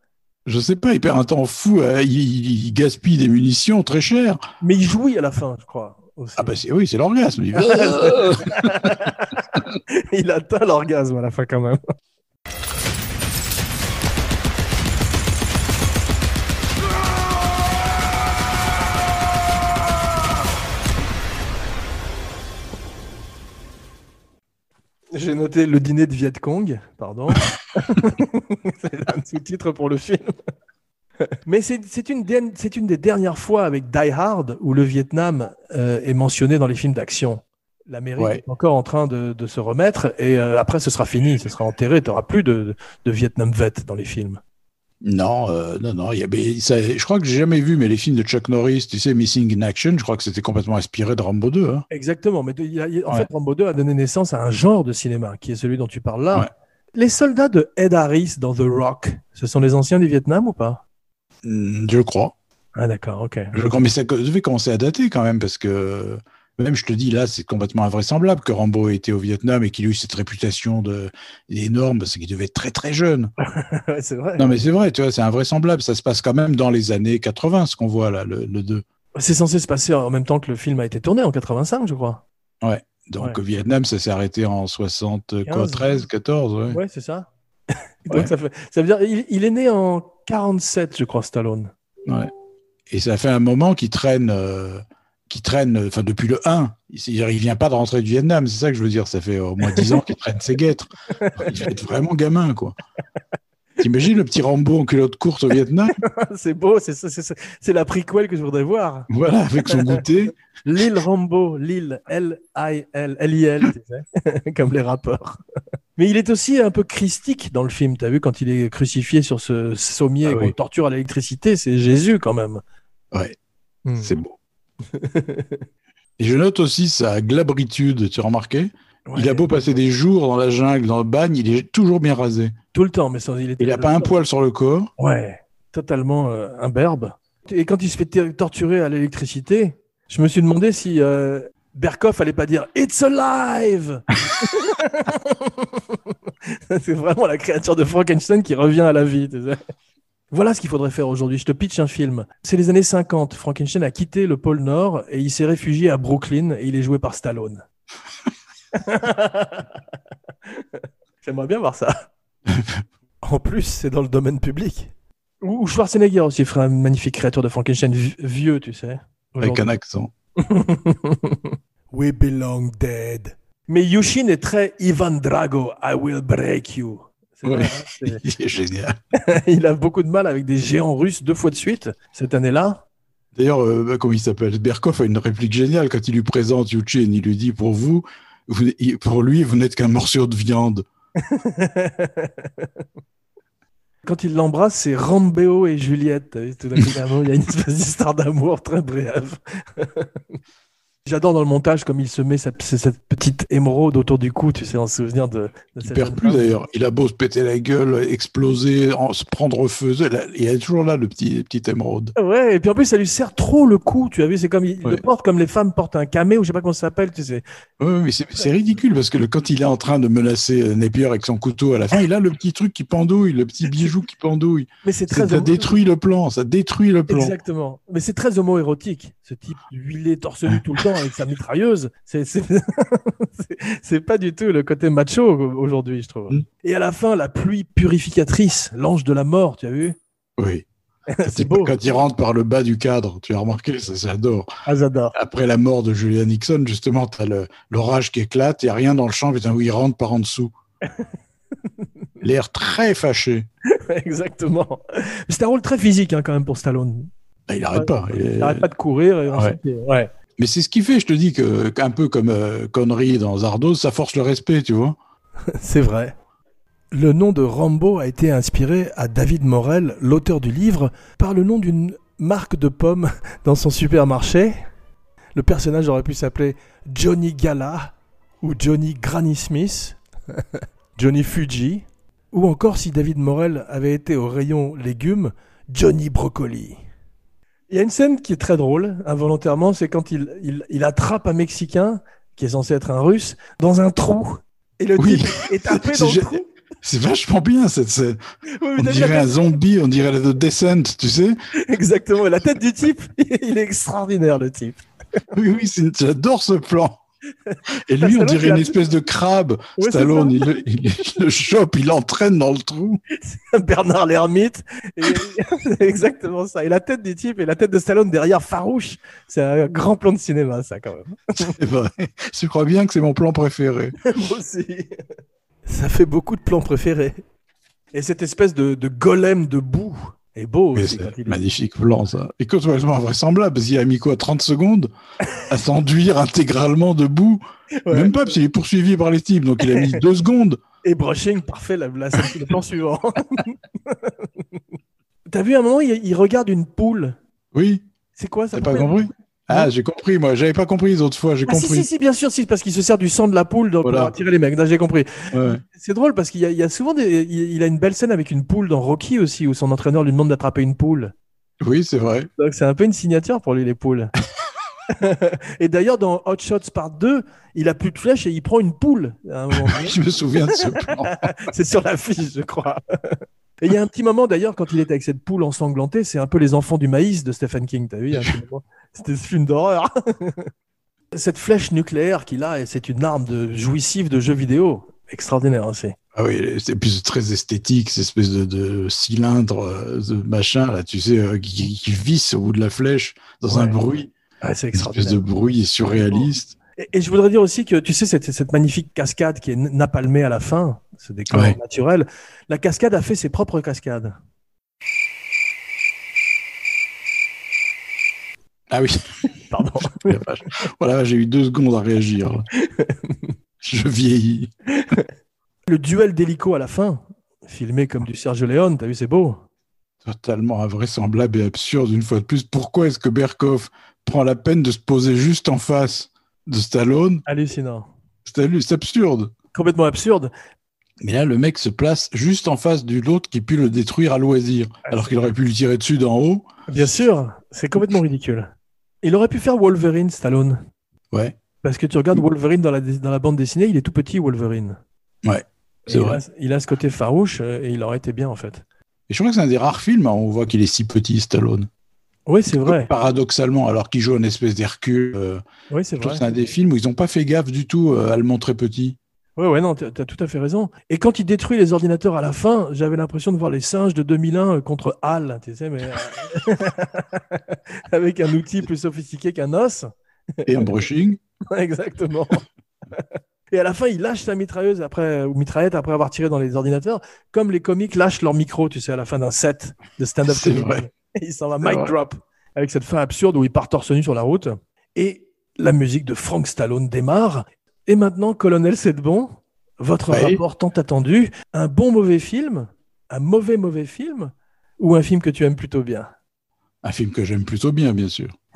Je sais pas, il perd un temps fou, euh, il, il- il gaspille des munitions très chères. Mais il jouit à la fin, je crois. aussi. Ah bah oui, c'est l'orgasme. Il- il atteint l'orgasme à la fin quand même. J'ai noté le dîner de Viet Cong, pardon. C'est un sous-titre pour le film. Mais c'est une des dernières fois avec Die Hard où le Vietnam euh, est mentionné dans les films d'action. L'Amérique Ouais. est encore en train de, de se remettre et euh, après ce sera fini, ce sera enterré. Tu n'auras plus de, de Vietnam vet dans les films. Non, euh, non, non. il Y a, mais ça, je crois que j'ai jamais vu, mais les films de Chuck Norris, tu sais, Missing in Action, je crois que c'était complètement inspiré de Rambo 2. Hein. Exactement. Mais il y a- il y a- en Ouais. fait, Rambo 2 a donné naissance à un genre de cinéma qui est celui dont tu parles là. Ouais. Les soldats de Ed Harris dans The Rock, ce sont les anciens du Vietnam ou pas? Hmm, Je crois. Ah d'accord, ok. Je crois, mais ça devait commencer à dater quand même, parce que même je te dis là, c'est complètement invraisemblable que Rambo ait été au Vietnam et qu'il ait eu cette réputation de énorme, parce qu'il devait être très très jeune. Ouais, c'est vrai. Non, mais c'est vrai, tu vois, c'est invraisemblable. Ça se passe quand même dans les années 80, ce qu'on voit là, le, le 2. C'est censé se passer en même temps que le film a été tourné en 85, je crois. Donc Ouais. au Vietnam, ça s'est arrêté en 60, quoi, 15, 13, 14, ouais. Ouais, c'est ça. Ouais. Donc ça, fait, ça veut dire il, il est né en 47, je crois, Stallone. Ouais. Et ça fait un moment qu'il traîne, euh, qu'il traîne, enfin depuis le 1. Il, il vient pas de rentrer du Vietnam, c'est ça que je veux dire. Ça fait au moins 10 ans qu'il traîne ses guêtres. Il va être vraiment gamin, quoi. T'imagines le petit Rambo en culotte courte au Vietnam? C'est beau, c'est ça, c'est ça. C'est la prequel que je voudrais voir. Voilà, avec son goûter. Lil Rambo, Lil, L-I-L, L-I-L, tu sais, comme les rappeurs. Mais il est aussi un peu christique dans le film. T'as vu quand il est crucifié sur ce sommier Ah qu'on oui. torture à l'électricité, c'est Jésus quand même. Ouais, Hmm. c'est beau. Et je note aussi sa glabritude, tu as remarqué? Il a beau passer des jours dans la jungle, dans le bagne, il est toujours bien rasé. tout le temps, mais sans, il était Il n'a pas un poil sur le corps. Ouais, totalement euh, imberbe. Et quand il se fait torturer à l'électricité, je me suis demandé si euh, Berkoff allait pas dire It's alive C'est vraiment la créature de Frankenstein qui revient à la vie. Voilà ce qu'il faudrait faire aujourd'hui. Je te pitch un film. C'est les années 50. Frankenstein a quitté le pôle Nord et il s'est réfugié à Brooklyn et il est joué par Stallone. J'aimerais bien voir ça. En plus, c'est dans le domaine public. Ou Schwarzenegger aussi ferait une magnifique créature de Frankenstein vi- vieux, tu sais. Avec un accent. We belong dead. Mais Yushin est très Ivan Drago, I will break you. Hein, Il est génial. il a beaucoup de mal avec des géants russes deux fois de suite cette année-là. D'ailleurs, euh, bah, comment il s'appelle? Berkoff a une réplique géniale quand il lui présente Yuchin. Il lui dit Pour vous, pour lui, vous n'êtes qu'un morceau de viande. Quand il l'embrasse, c'est Rambéo et Juliette. Tout coup, il y a une espèce d'histoire d'amour très brève. J'adore dans le montage comme il se met cette, cette petite émeraude autour du cou, tu sais, en souvenir de, de Il perd plus d'ailleurs. Il a beau se péter la gueule, exploser, en- se prendre feu. Il est toujours là, le petit, émeraude. Ouais, et puis en plus, ça lui serre trop le cou, tu as vu, c'est comme, il Ouais. le porte comme les femmes portent un camé, ou je sais pas comment ça s'appelle, tu sais. Ouais, mais c'est ridicule parce que le- quand il est en train de menacer euh, Napier avec son couteau à la fin, il a le petit truc qui pendouille, le petit bijou qui pendouille. Mais c'est très ça détruit le plan, ça détruit le plan. Exactement. Mais c'est très homo-érotique, ce type huilé torse nu tout le temps avec sa mitrailleuse. C'est, pas du tout le côté macho aujourd'hui, je trouve. Mm. Et à la fin, la pluie purificatrice, l'ange de la mort, tu as vu? Oui. C'est beau. Quand il rentre par le bas du cadre, tu as remarqué, ça j'adore. Ah, j'adore. Après la mort de Julian Nixon, justement, tu as l'orage qui éclate, il n'y a rien dans le champ, putain, où il rentre par en dessous. L'air très fâché. Exactement. C'est un rôle très physique hein, quand même pour Stallone. Bah, il n'arrête pas. Il n'arrête pas de courir. Et Ouais. ouais. Mais c'est ce qui fait, je te dis, que qu'un peu comme euh, Connery dans Zardos, ça force le respect, tu vois. C'est vrai. Le nom de Rambo a été inspiré à David Morel, l'auteur du livre, par le nom d'une marque de pommes dans son supermarché. Le personnage aurait pu s'appeler Johnny Gala ou Johnny Granny Smith, Johnny Fuji, ou encore si David Morel avait été au rayon légumes, Johnny Brocoli. Il y a une scène qui est très drôle, involontairement, c'est quand il, il, il attrape un Mexicain, qui est censé être un Russe, dans un trou. Et le Oui. type est tapé dans le trou. C'est vachement bien cette scène. Oui, On dirait un zombie, on dirait The Descent, tu sais. Exactement, la tête du type, il est extraordinaire le type. Oui, oui, j'adore ce plan. Et lui, on dirait une espèce de crabe. Ouais, Stallone, il, le- il le chope, il l'entraîne dans le trou. Bernard l'ermite, exactement ça. Et la tête du type et la tête de Stallone derrière farouche, c'est un grand plan de cinéma ça quand même. C'est vrai. Je crois bien que c'est mon plan préféré. Moi aussi. Ça fait beaucoup de plans préférés. Et cette espèce de, de golem de boue Et beau aussi quand c'est il est- magnifique plan, ça. Et complètement invraisemblable, parce qu'il a mis quoi 30 secondes à s'enduire intégralement debout. Ouais. Même pas, parce qu'il est poursuivi par les types, donc il a mis deux secondes. Et brushing, parfait, la, la, le plan suivant. T'as vu à un moment, il, il regarde une poule. Oui, C'est quoi ça t'as pas compris? Ah, j'ai compris, moi. J'avais pas compris les autres fois, j'ai Ah, compris. si, si, bien sûr, si, parce qu'il se sert du sang de la poule donc, Voilà. pour attirer les mecs. J'ai compris. Ouais. C'est drôle parce qu'il y, a- il y a souvent des, il, il a une belle scène avec une poule dans Rocky aussi, où son entraîneur lui demande d'attraper une poule. Oui, c'est vrai. Donc c'est un peu une signature pour lui, les poules. et d'ailleurs, dans Hot Shots Part 2, il a plus de flèches et il prend une poule. à un moment donné. Je me souviens de ce plan. c'est sur la fiche, je crois. Et il y a un petit moment d'ailleurs, quand il est avec cette poule ensanglantée, c'est un peu les enfants du maïs de Stephen King. T'as vu il y a un petit moment C'était ce film d'horreur. cette flèche nucléaire qu'il a, c'est une arme de jouissive de jeux vidéo. Extraordinaire aussi. Ah oui, c'est plus très esthétique, cette espèce de, de cylindre, euh, de machin, là, tu sais, euh, qui, qui visse au bout de la flèche dans un bruit. Ouais, c'est Une espèce extraordinaire. de bruit surréaliste. Et, et je voudrais dire aussi que tu sais cette, cette magnifique cascade qui est napalmée à la fin, ce décor Ouais. naturel. La cascade a fait ses propres cascades. Ah oui, Pardon. voilà, j'ai eu deux secondes à réagir. Je vieillis. Le duel d'hélico à la fin, filmé comme du Sergio Leone, t'as vu, c'est beau. Totalement invraisemblable et absurde une fois de plus. Pourquoi est-ce que Berkoff prend la peine de se poser juste en face de Stallone? Hallucinant. C'est absurde. Complètement absurde. Mais là, le mec se place juste en face du l'autre qui peut le détruire à loisir, alors qu'il aurait pu le tirer dessus d'en haut. Bien sûr, c'est complètement ridicule. Il aurait pu faire Wolverine, Stallone. Ouais, Parce que tu regardes Wolverine dans la, dans la bande dessinée, il est tout petit, Wolverine. Ouais, c'est il vrai. a, il a ce côté farouche euh, et il aurait été bien, en fait. Et je crois que c'est un des rares films où on voit qu'il est si petit, Stallone. Oui, c'est vrai. Paradoxalement, alors qu'il joue une espèce d'Hercule. euh, Oui, c'est vrai. c'est un des films où ils n'ont pas fait gaffe du tout euh, à le montrer petit. Ouais, ouais, non, t'as as tout à fait raison. Et quand il détruit les ordinateurs à la fin, j'avais l'impression de voir les singes de 2001 contre HAL, tu sais, mais euh, avec un outil plus sophistiqué qu'un os. Et un brushing. Exactement. Et à la fin, il lâche sa mitrailleuse après, ou mitraillette après avoir tiré dans les ordinateurs, comme les comiques lâchent leur micro, tu sais, à la fin d'un set de stand-up C'est comedy. vrai. Et il s'en va mic vrai. drop avec cette fin absurde où il part torse nu sur la route. Et la musique de Frank Stallone démarre. Et maintenant, colonel, c'est de bon? Votre Oui. rapport tant attendu. Un bon mauvais film, un mauvais mauvais film, ou un film que tu aimes plutôt bien? Un film que j'aime plutôt bien, bien sûr.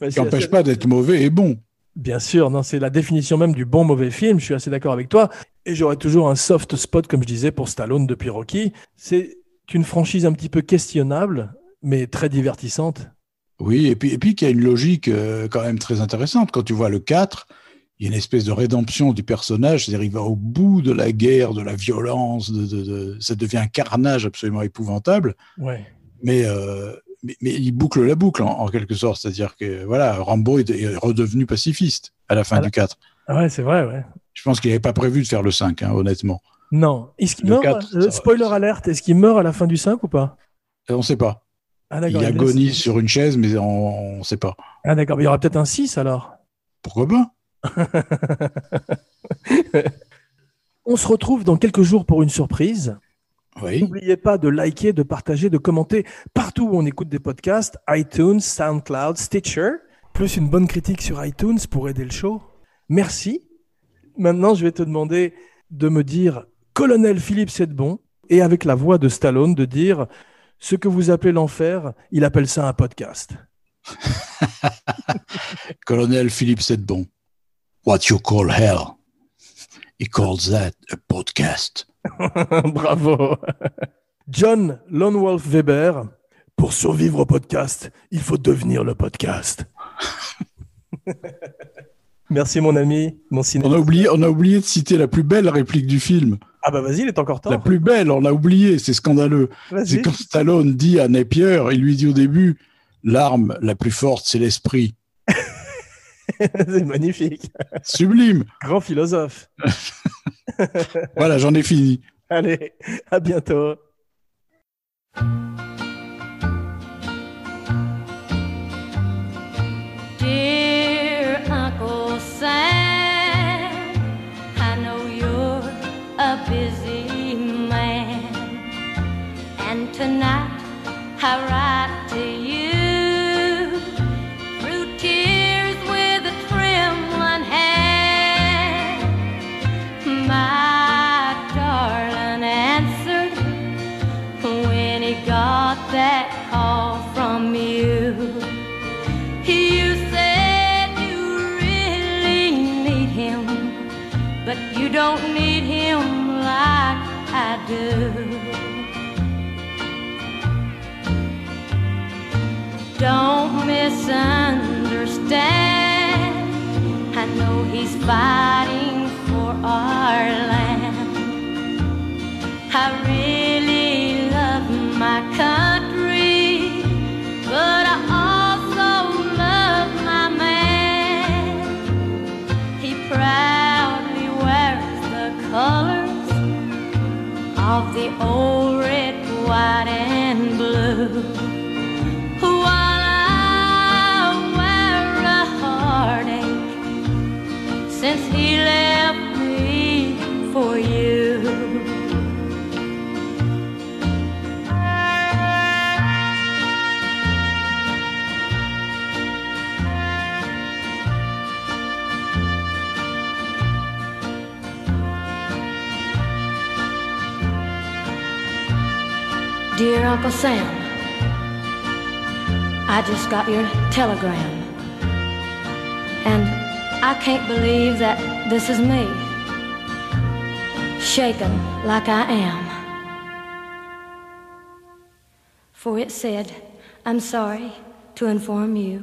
Bah, Qui n'empêche pas d'être mauvais et bon. Bien sûr, non, c'est la définition même du bon mauvais film. Je suis assez d'accord avec toi. Et j'aurais toujours un soft spot, comme je disais, pour Stallone depuis Rocky. C'est une franchise un petit peu questionnable, mais très divertissante. Oui, et puis, et puis qu'il y a une logique euh, quand même très intéressante. Quand tu vois le 4, il y a une espèce de rédemption du personnage, c'est-à-dire il va au bout de la guerre, de la violence, de, de- de- ça devient un carnage absolument épouvantable, Ouais. mais, euh, mais, mais il boucle la boucle en, en quelque sorte, c'est-à-dire que voilà, Rambo est, est redevenu pacifiste à la fin Ah, du 4. Ah ouais, c'est vrai, ouais. Je pense qu'il n'avait pas prévu de faire le 5, hein, honnêtement. Non. Est-ce qu'il Le meurt euh. Spoiler alerte, est-ce qu'il meurt à la fin du 5 ou pas? Euh, On ne sait pas. Ah Il laisse- agonise sur une chaise, mais on ne sait pas. Ah d'accord, mais il y aura peut-être un 6 alors? Pourquoi pas? On se retrouve dans quelques jours pour une surprise. Oui. N'oubliez pas de liker, de partager, de commenter partout où on écoute des podcasts, iTunes, SoundCloud, Stitcher, plus une bonne critique sur iTunes pour aider le show. Merci. Maintenant, je vais te demander de me dire Colonel Philippe Sedbon et avec la voix de Stallone de dire ce que vous appelez l'enfer, il appelle ça un podcast. Colonel Philippe Sedbon. What you call hell? He calls that a podcast. Bravo. John Lone Weber. Pour survivre au podcast, il faut devenir le podcast. Merci mon ami, mon ciné. On a oublié, on a oublié de citer la plus belle réplique du film. Ah bah vas-y, il est encore temps. La plus belle, on l'a oublié, c'est scandaleux. C'est quand Stallone dit à Napier, il lui dit au début, l'arme la plus forte, c'est l'esprit. c'est magnifique. Sublime. Grand philosophe. voilà, j'en ai fini. Allez, à bientôt. fighting for our land. I really Uncle Sam. I just got your telegram. And I can't believe that this is me. Shaken like I am. For it said, I'm sorry to inform you